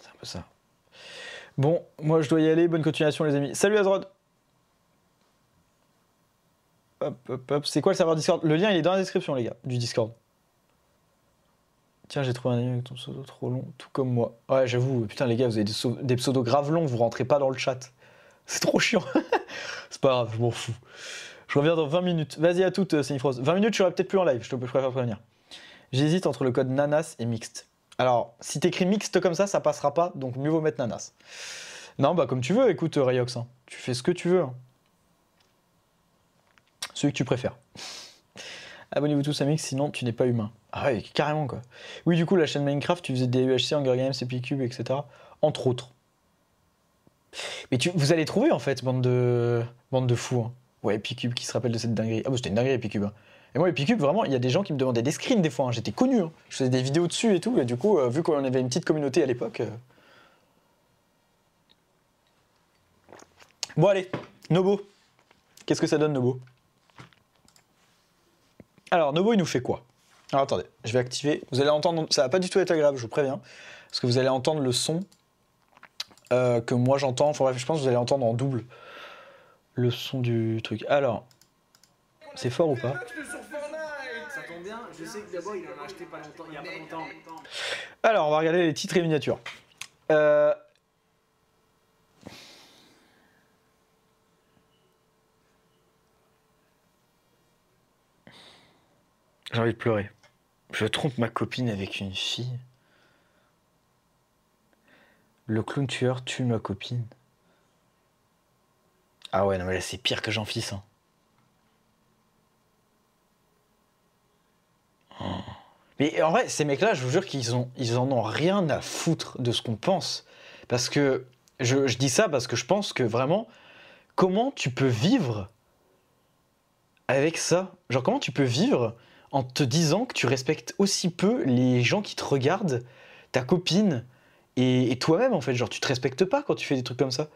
C'est un peu ça. Bon, moi je dois y aller. Bonne continuation, les amis. Salut Azrod. Hop, hop, hop. C'est quoi le serveur Discord? Le lien il est dans la description, les gars, du Discord. Tiens, j'ai trouvé un lien avec ton pseudo trop long, tout comme moi. Ouais, j'avoue, putain, les gars, vous avez des, pseudo- des pseudos graves longs, vous rentrez pas dans le chat. C'est trop chiant. C'est pas grave, je m'en fous. Je reviens dans 20 minutes. Vas-y à toutes, euh, Sinifrost. 20 minutes, je serai peut-être plus en live, je, te, je préfère prévenir. J'hésite entre le code nanas et mixte. Alors, si t'écris mixte comme ça, ça passera pas, donc mieux vaut mettre nanas. Non, bah comme tu veux, écoute, euh, Rayox. hein. Tu fais ce que tu veux. hein. Celui que tu préfères. Abonnez-vous tous à Mix, sinon tu n'es pas humain. Ah ouais, carrément quoi. Oui, du coup, la chaîne Minecraft, tu faisais des UHC, Hunger Games, Epicube, etc. Entre autres. Mais tu, vous allez trouver en fait, bande de, bande de fous. hein. Ouais, Epicube qui se rappelle de cette dinguerie. Ah bah c'était une dinguerie Epicube. hein. Et moi, Epicube, vraiment, il y a des gens qui me demandaient des screens des fois. hein. J'étais connu. hein. Je faisais des vidéos dessus et tout. Et du coup, euh, vu qu'on avait une petite communauté à l'époque. euh. Bon, allez, Nobo. Qu'est-ce que ça donne, Nobo? Alors, Nobo, il nous fait quoi? Alors, attendez, je vais activer. Vous allez entendre. Ça va pas du tout être agréable, je vous préviens. Parce que vous allez entendre le son euh, que moi j'entends. Enfin, bref, je pense que vous allez entendre en double le son du truc. Alors, c'est fort ou pas? Je sais que d'abord il en a acheté pas longtemps, il y a pas longtemps. Alors, on va regarder les titres et miniatures. Euh, J'ai envie de pleurer. Je trompe ma copine avec une fille. Le clown tueur tue ma copine. Ah ouais, non mais là c'est pire que jean fils. Hein. Mais en vrai, ces mecs-là, je vous jure qu'ils ils en ont rien à foutre de ce qu'on pense. Parce que je, dis ça parce que je pense que vraiment, comment tu peux vivre avec ça? Genre, comment tu peux vivre en te disant que tu respectes aussi peu les gens qui te regardent, ta copine et, et toi-même en fait? Genre, tu te respectes pas quand tu fais des trucs comme ça.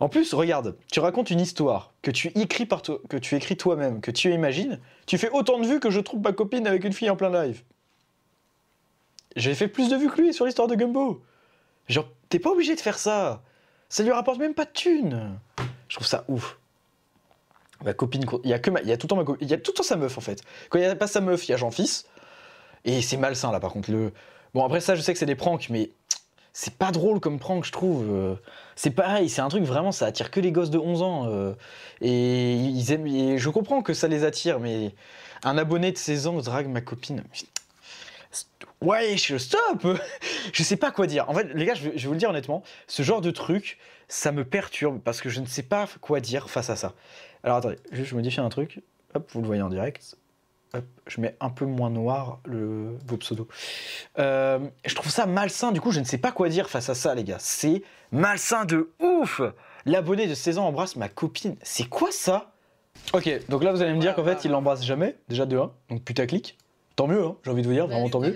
En plus, regarde, tu racontes une histoire que tu écris par toi, que tu écris toi-même, que tu imagines. Tu fais autant de vues que je trouve ma copine avec une fille en plein live. J'ai fait plus de vues que lui sur l'histoire de Gumbo. Genre, t'es pas obligé de faire ça. Ça lui rapporte même pas de thunes. Je trouve ça ouf. Ma copine, il y a tout le temps il y a tout le temps sa meuf en fait. Quand il y a pas sa meuf, il y a Jean-Fils. Et c'est malsain là par contre. Bon après ça, je sais que c'est des pranks, mais c'est pas drôle comme prank, je trouve. C'est pareil, c'est un truc vraiment, ça attire que les gosses de 11 ans. euh, Et ils aiment. et je comprends que ça les attire, mais un abonné de 16 ans drague ma copine. Ouais, je stop Je sais pas quoi dire. En fait, les gars, je vais, je vais vous le dire honnêtement, ce genre de truc, ça me perturbe parce que je ne sais pas quoi dire face à ça. Alors attendez, juste je modifie un truc. Hop, vous le voyez en direct. Hop, je mets un peu moins noir le, vos pseudos. Euh, je trouve ça malsain, du coup, je ne sais pas quoi dire face à ça, les gars. C'est malsain de ouf L'abonné de 16 ans embrasse ma copine. C'est quoi ça? Ok, donc là, vous allez me dire qu'en fait, il l'embrasse jamais, déjà de 1, donc putaclic. Tant mieux, hein, j'ai envie de vous dire, vraiment tant mieux.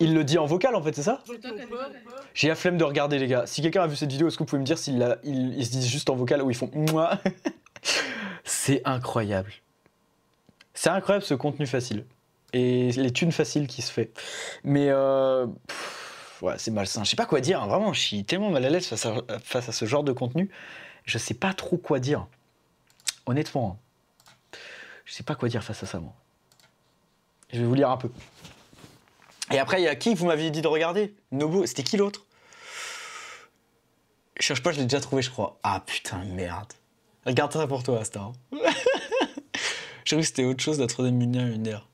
Il le dit en vocal en fait, c'est ça J'ai la flemme de regarder les gars. Si quelqu'un a vu cette vidéo, est-ce que vous pouvez me dire s'ils se disent juste en vocal ou ils font moi C'est incroyable. C'est incroyable ce contenu facile. Et les thunes faciles qui se fait. Mais euh, pff, ouais, c'est malsain. Je sais pas quoi dire. hein. Vraiment, je suis tellement mal à l'aise face à, face à ce genre de contenu. Je sais pas trop quoi dire. Honnêtement. hein. Je sais pas quoi dire face à ça, moi. Je vais vous lire un peu. Et après, il y a qui vous m'aviez dit de regarder? Nobu, c'était qui l'autre? Je cherche pas, je l'ai déjà trouvé, je crois. Ah putain, merde. Regarde ça pour toi, Star. J'ai cru que c'était autre chose, la troisième mina lunaire.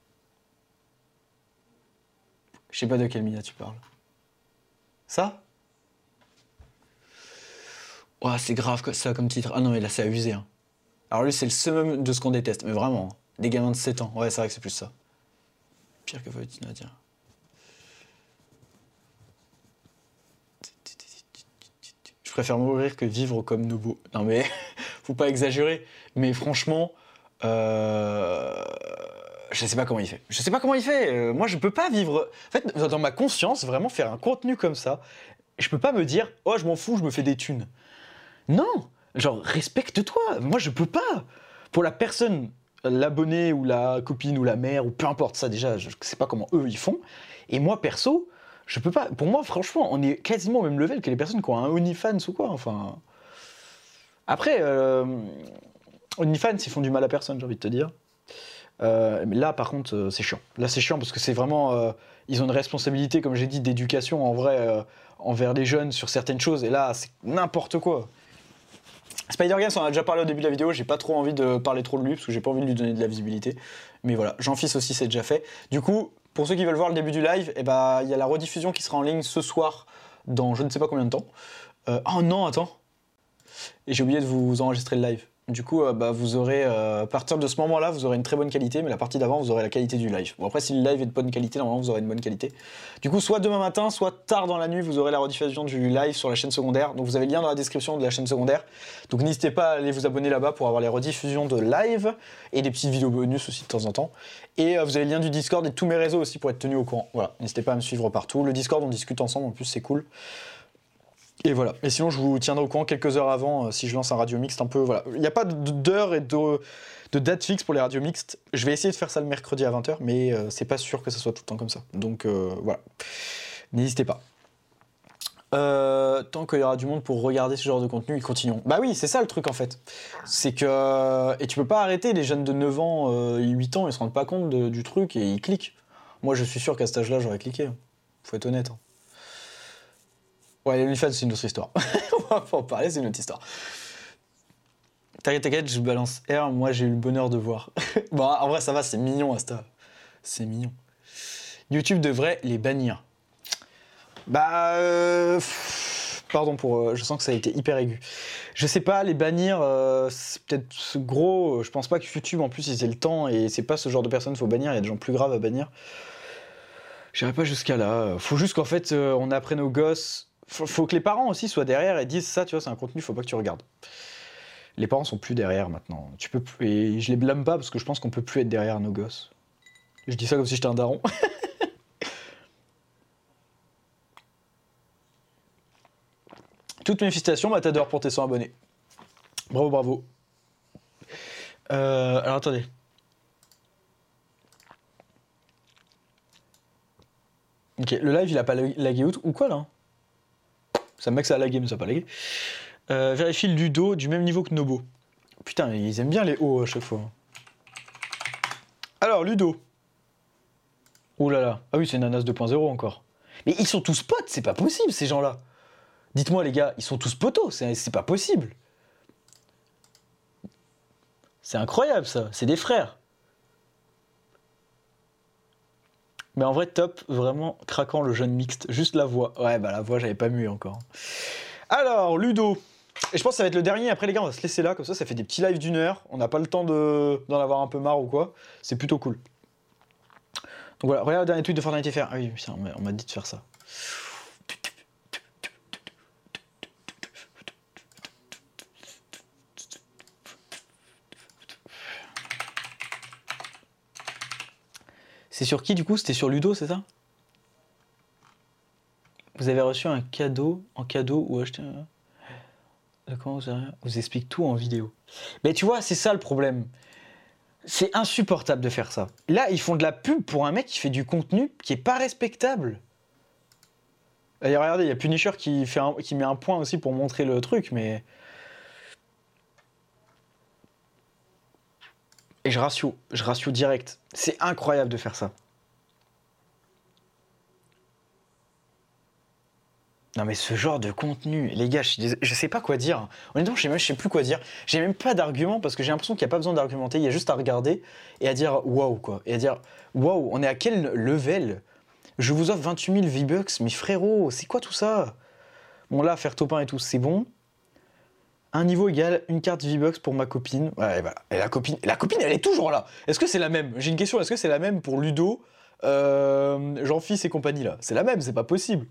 Je sais pas de quelle mina tu parles. Ça? Ouah, c'est grave ça comme titre. Ah non, mais là, c'est abusé. hein. Alors lui, c'est le summum de ce qu'on déteste, mais vraiment. hein. Des gamins de 7 ans. Ouais, c'est vrai que c'est plus ça. Pire que Valentine Nadia. Je préfère mourir que vivre comme Nobo. Non mais, faut pas exagérer. Mais franchement, euh, je sais pas comment il fait. Je sais pas comment il fait. Euh, moi, je peux pas vivre. En fait, dans ma conscience, vraiment faire un contenu comme ça, je peux pas me dire, oh, je m'en fous, je me fais des thunes. Non, genre respecte-toi. Moi, je peux pas. Pour la personne, l'abonné ou la copine ou la mère ou peu importe ça déjà, je sais pas comment eux ils font. Et moi perso, je peux pas. Pour moi, franchement, on est quasiment au même level que les personnes qui ont un OnlyFans ou quoi. Enfin. Après, euh, OnlyFans, ils font du mal à personne, j'ai envie de te dire. Euh, mais là, par contre, euh, c'est chiant. Là, c'est chiant parce que c'est vraiment. euh, ils ont une responsabilité, comme j'ai dit, d'éducation en vrai envers les jeunes sur certaines choses. Et là, c'est n'importe quoi. Spider-Games, on en a déjà parlé au début de la vidéo. J'ai pas trop envie de parler trop de lui parce que j'ai pas envie de lui donner de la visibilité. Mais voilà, Jean-Fils aussi, c'est déjà fait. Du coup, pour ceux qui veulent voir le début du live, eh ben, il y a la rediffusion qui sera en ligne ce soir dans je ne sais pas combien de temps. Euh, oh non, attends. Et j'ai oublié de vous enregistrer le live. Du coup, euh, bah, vous aurez, euh, à partir de ce moment-là, vous aurez une très bonne qualité, mais la partie d'avant, vous aurez la qualité du live. Bon, après, si le live est de bonne qualité, normalement, vous aurez une bonne qualité. Du coup, soit demain matin, soit tard dans la nuit, vous aurez la rediffusion du live sur la chaîne secondaire. Donc, vous avez le lien dans la description de la chaîne secondaire. Donc, n'hésitez pas à aller vous abonner là-bas pour avoir les rediffusions de live et des petites vidéos bonus aussi de temps en temps. Et euh, vous avez le lien du Discord et tous mes réseaux aussi pour être tenu au courant. Voilà, n'hésitez pas à me suivre partout. Le Discord, on discute ensemble, en plus, c'est cool. Et voilà. Et sinon, je vous tiendrai au courant quelques heures avant euh, si je lance un radio mixte un peu. Voilà. Il n'y a pas d'heure et de, de date fixe pour les radios mixtes. Je vais essayer de faire ça le mercredi à 20h, mais euh, c'est pas sûr que ça soit tout le temps comme ça. Donc euh, voilà. N'hésitez pas. Euh, tant qu'il y aura du monde pour regarder ce genre de contenu, ils continueront. Bah oui, c'est ça le truc en fait. C'est que. Et tu peux pas arrêter, les jeunes de 9 ans euh, et 8 ans, ils se rendent pas compte du truc et ils cliquent. Moi, je suis sûr qu'à cet âge-là, j'aurais cliqué. hein. Faut être honnête. hein. Ouais, OnlyFans, c'est une autre histoire. On va pas en parler, c'est une autre histoire. T'inquiète, t'inquiète, je balance R, moi j'ai eu le bonheur de voir. bon, en vrai, ça va, c'est mignon, Asta. C'est mignon. YouTube devrait les bannir. Bah. euh, Pardon pour. euh, je sens que ça a été hyper aigu. Je sais pas, les bannir, euh, c'est peut-être gros. Je pense pas que YouTube, en plus, ils aient le temps et c'est pas ce genre de personnes qu'il faut bannir. Il y a des gens plus graves à bannir. J'irai pas jusqu'à là. Faut juste qu'en fait, on apprenne aux gosses. Faut, que les parents aussi soient derrière et disent ça, tu vois, c'est un contenu, faut pas que tu regardes. Les parents sont plus derrière maintenant. Tu peux plus- et je les blâme pas parce que je pense qu'on peut plus être derrière nos gosses. Je dis ça comme si j'étais un daron. Toutes mes félicitations, Matador, pour tes 100 abonnés. Bravo, bravo. Euh, alors attendez. Ok, le live il a pas lagué ou quoi là? Ça me met que ça a lagué, mais ça a pas lagué. Euh, vérifie Ludo du même niveau que Nobo. Putain, ils aiment bien les hauts à chaque fois. Alors, Ludo. Oh là là. Ah oui, c'est Nanas 2.0 encore. Mais ils sont tous potes, c'est pas possible ces gens-là. Dites-moi les gars, ils sont tous potos, c'est pas possible. C'est incroyable ça, c'est des frères. Mais en vrai, top, vraiment craquant le jeune mixte. Juste la voix. Ouais, bah la voix, j'avais pas mué encore. Alors, Ludo. Et je pense que ça va être le dernier. Après, les gars, on va se laisser là. Comme ça, ça fait des petits lives d'une heure. On n'a pas le temps de- d'en avoir un peu marre ou quoi. C'est plutôt cool. Donc voilà, regarde le dernier tweet de Fortnite FR. Ah oui, on m'a dit de faire ça. C'est sur qui du coup? C'était sur Ludo, c'est ça? Vous avez reçu un cadeau en cadeau ou acheté un. Comment vous, avez- vous explique tout en vidéo. Mais tu vois, c'est ça le problème. C'est insupportable de faire ça. Là, ils font de la pub pour un mec qui fait du contenu qui est pas respectable. Et regardez, il y a Punisher qui, fait un- qui met un point aussi pour montrer le truc, mais. Et je ratio, je ratio direct. C'est incroyable de faire ça. Non mais ce genre de contenu, les gars, je, sais pas quoi dire. Honnêtement, je sais, même, je sais plus quoi dire. J'ai même pas d'argument parce que j'ai l'impression qu'il n'y a pas besoin d'argumenter. Il y a juste à regarder et à dire waouh quoi. Et à dire waouh, on est à quel level? Je vous offre 28 000 V-Bucks, mais frérot, c'est quoi tout ça? Bon là, faire top 1 et tout, c'est bon. Un niveau égal, une carte V-Bucks pour ma copine. Et voilà. Et la copine, la copine, elle est toujours là. Est-ce que c'est la même? J'ai une question. Est-ce que c'est la même pour Ludo, euh, Jean-Fils et compagnie là? C'est la même. C'est pas possible.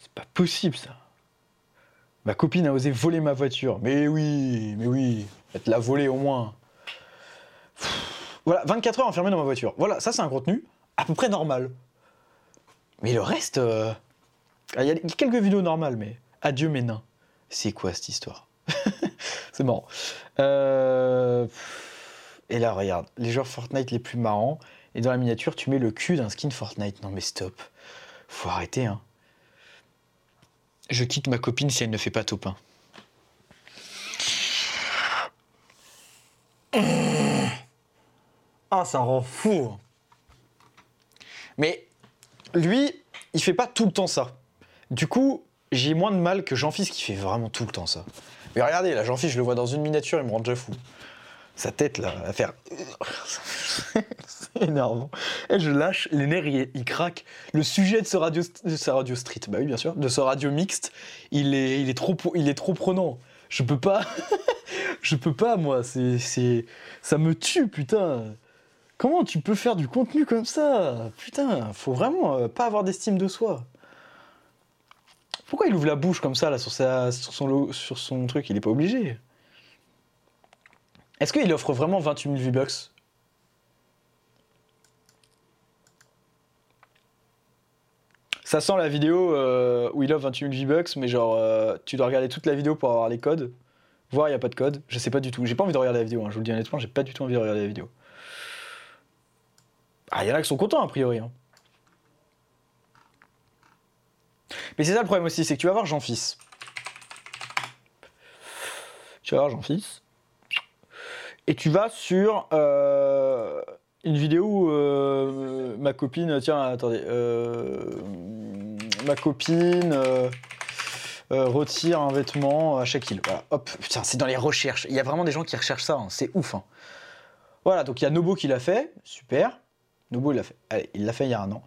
C'est pas possible ça. Ma copine a osé voler ma voiture. Mais oui, mais oui. Elle te l'a volée au moins. Voilà, 24 heures enfermé dans ma voiture. Voilà, ça c'est un contenu à peu près normal. Mais le reste. euh, ah, Il y a quelques vidéos normales, mais adieu mes nains. C'est quoi cette histoire C'est marrant. Euh, Et là, regarde, les joueurs Fortnite les plus marrants. Et dans la miniature, tu mets le cul d'un skin Fortnite. Non mais stop. Faut arrêter, hein. Je quitte ma copine si elle ne fait pas top 1. Ah, ça rend fou. Mais lui, il fait pas tout le temps ça. Du coup, j'ai moins de mal que Jean-Fils qui fait vraiment tout le temps ça. Mais regardez, là, Jean-Fils, je le vois dans une miniature, il me rend déjà fou. Sa tête, là, à faire. C'est énervant. Et je lâche, les nerfs, ils, ils craquent. Le sujet de ce radio, de radio street, bah oui, bien sûr, de ce radio mixte, il est, il est, trop, il est trop prenant. Je peux pas. je peux pas, moi. C'est, ça me tue, putain. Comment tu peux faire du contenu comme ça? Putain, faut vraiment euh, pas avoir d'estime de soi. Pourquoi il ouvre la bouche comme ça là sur, sa, sur, son, truc? Il est pas obligé. Est-ce qu'il offre vraiment 28 000 V-Bucks? Ça sent la vidéo euh, où il offre 28 000 V-Bucks, mais genre, euh, tu dois regarder toute la vidéo pour avoir les codes. Voir, il n'y a pas de code. Je sais pas du tout. J'ai pas envie de regarder la vidéo, hein, je vous le dis honnêtement, j'ai pas du tout envie de regarder la vidéo. Ah, il y en a qui sont contents, a priori. hein. Mais c'est ça le problème aussi, c'est que tu vas voir Jean-Fils. Tu vas voir Jean-Fils. Et tu vas sur euh, une vidéo où euh, ma copine. Tiens, attendez. euh, ma copine. retire un vêtement à chaque île. Voilà, hop, putain, c'est dans les recherches. Il y a vraiment des gens qui recherchent ça, hein, c'est ouf. hein. Voilà, donc il y a Nobo qui l'a fait, super. Nobo il l'a fait. Allez, il l'a fait il y a un an.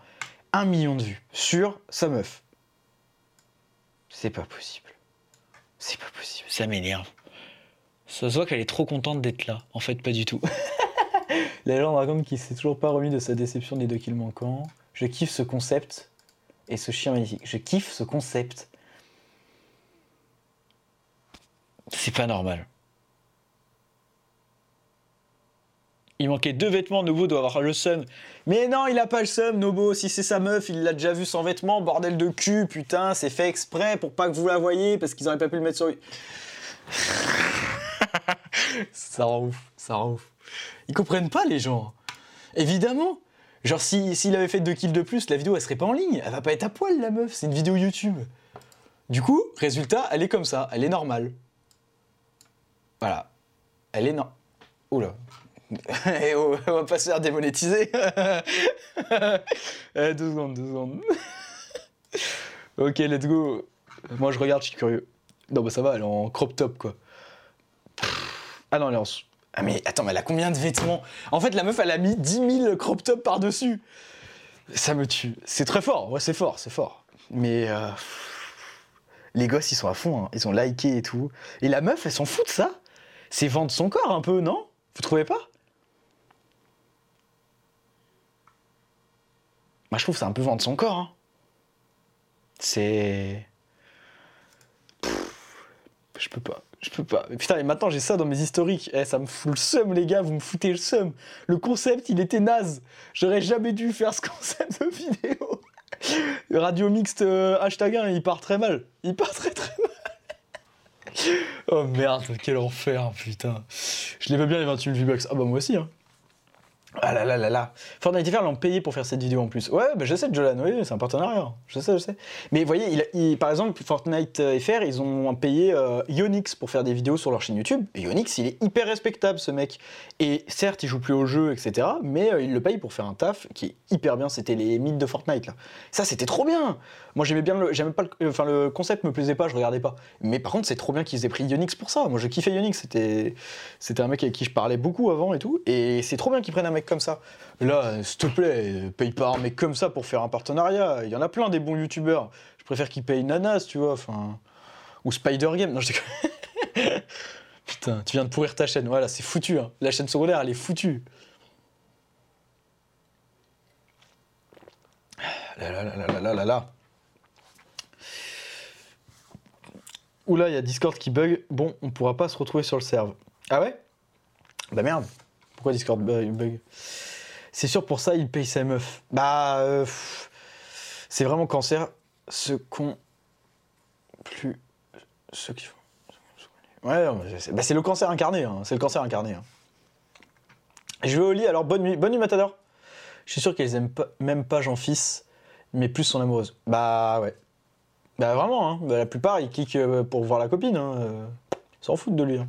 Un million de vues sur sa meuf. C'est pas possible. C'est pas possible. Ça m'énerve. Ça se voit qu'elle est trop contente d'être là. En fait, pas du tout. La légende raconte qu'il s'est toujours pas remis de sa déception des deux kills manquants. Je kiffe ce concept et ce chien magnifique. Je kiffe ce concept. C'est pas normal. Il manquait deux vêtements, Nobo doit avoir le seum. Mais non, il a pas le seum, Nobo. Si c'est sa meuf, il l'a déjà vu sans vêtements. Bordel de cul, putain, c'est fait exprès pour pas que vous la voyez parce qu'ils auraient pas pu le mettre sur. ça rend ouf, ça rend ouf. Ils comprennent pas, les gens. Évidemment. Genre, si- s'il avait fait deux kills de plus, la vidéo elle serait pas en ligne. Elle va pas être à poil, la meuf. C'est une vidéo YouTube. Du coup, résultat, elle est comme ça. Elle est normale. Voilà. Elle est non. Oula. On va pas se faire démonétiser. Eh, deux secondes, deux secondes. ok, let's go. Moi, je regarde, je suis curieux. Non, bah ça va, elle est en crop top, quoi. Ah non, elle est en... Ah mais attends, mais elle a combien de vêtements? En fait, la meuf, elle a mis 10 000 crop top par-dessus. Ça me tue. C'est très fort, ouais, c'est fort, c'est fort. Mais... euh, Les gosses, ils sont à fond, hein. ils ont liké et tout. Et la meuf, elle s'en fout de ça. C'est vendre son corps un peu, non? Vous trouvez pas? Moi, je trouve que c'est un peu vendre son corps. hein. C'est. Je peux pas. Je peux pas. Putain, et maintenant j'ai ça dans mes historiques. Eh, ça me fout le seum, les gars, vous me foutez le seum. Le concept, il était naze. J'aurais jamais dû faire ce concept de vidéo. Radio mixte euh, hashtag 1, il part très mal. Il part très très mal. oh merde, quel enfer, putain. Je les veux bien les 28 000 V-Bucks. Ah bah moi aussi, hein. Ah là là là là. Fortnite FR l'ont payé pour faire cette vidéo en plus. Ouais, bah je sais, Jolan, oui, c'est un partenariat. Je sais, je sais. Mais vous voyez, il, il- par exemple, Fortnite euh, FR, ils ont payé euh, Ionix pour faire des vidéos sur leur chaîne YouTube. Et Ionix, il est hyper respectable, ce mec. Et certes, il joue plus au jeu, etc. Mais euh, il le paye pour faire un taf qui est hyper bien. C'était les mythes de Fortnite, là. Ça, c'était trop bien. Moi, j'aimais bien le. Pas le. Enfin, le concept me plaisait pas, je regardais pas. Mais par contre, c'est trop bien qu'ils aient pris Ionix pour ça. Moi, je kiffais Ionix. C'était. C'était un mec avec qui je parlais beaucoup avant et tout. Et c'est trop bien qu'ils prennent un mec comme ça. Là, euh, s'il te plaît, euh, paye pas un mec comme ça pour faire un partenariat. Il y en a plein des bons youtubeurs. Je préfère qu'ils payent Nanas, tu vois. Enfin. Ou Spider Game. Non. Putain, tu viens de pourrir ta chaîne. Voilà, c'est foutu. hein. La chaîne secondaire, elle est foutue. Là là là là là là là Oula, il y a Discord qui bug. Bon, on pourra pas se retrouver sur le serve. Ah ouais? Bah merde. Pourquoi Discord bug? C'est sûr pour ça, il paye sa meuf. Bah, euh, c'est vraiment cancer. Ce con. Plus. Ceux qui font. Ouais, bah, c'est le cancer incarné. hein. C'est le cancer incarné. hein. Je vais au lit, alors bonne nuit. Bonne nuit, Matador. Je suis sûr qu'elles aiment même pas Jean-Fils, mais plus son amoureuse. Bah ouais. Bah vraiment, hein. Bah, la plupart ils cliquent euh, pour voir la copine. Hein. euh, Ils s'en foutent de lui. hein.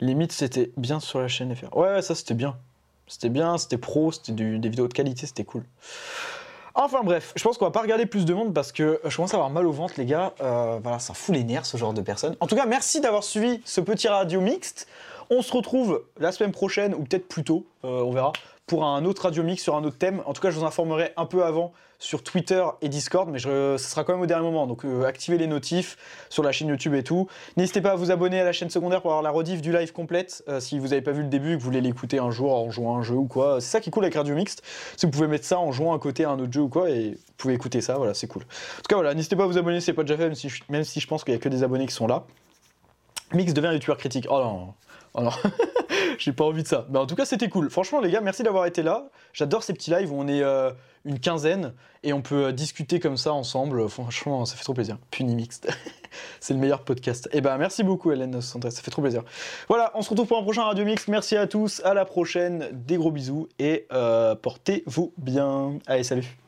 Limite, c'était bien sur la chaîne FR. Ouais, ça c'était bien. C'était bien, c'était pro, c'était des vidéos de qualité, c'était cool. Enfin bref, je pense qu'on va pas regarder plus de monde parce que je commence à avoir mal au ventre, les gars. Euh, voilà, ça fout les nerfs ce genre de personnes. En tout cas, merci d'avoir suivi ce petit radio mixte. On se retrouve la semaine prochaine, ou peut-être plus tôt, euh, on verra, pour un autre radio mix sur un autre thème. En tout cas, je vous informerai un peu avant sur Twitter et Discord, mais ce sera quand même au dernier moment. Donc euh, activez les notifs sur la chaîne YouTube et tout. N'hésitez pas à vous abonner à la chaîne secondaire pour avoir la rediff du live complète. euh, si vous n'avez pas vu le début et que vous voulez l'écouter un jour en jouant un jeu ou quoi. C'est ça qui est cool avec Radio Mixte. Que vous pouvez mettre ça en jouant à côté à un autre jeu ou quoi et vous pouvez écouter ça. Voilà, c'est cool. En tout cas, voilà, n'hésitez pas à vous abonner si c'est pas déjà fait, même si je, même si je pense qu'il y a que des abonnés qui sont là. Mix devient youtubeur critique. Oh non, oh. J'ai pas envie de ça. Mais en tout cas, c'était cool. Franchement, les gars, merci d'avoir été là. J'adore ces petits lives où on est euh, une quinzaine et on peut euh, discuter comme ça ensemble. Franchement, ça fait trop plaisir. Puni mixte. C'est le meilleur podcast. Et ben, merci beaucoup, Hélène 73. Ça fait trop plaisir. Voilà, on se retrouve pour un prochain Radio Mix. Merci à tous. À la prochaine. Des gros bisous et euh, portez-vous bien. Allez, salut.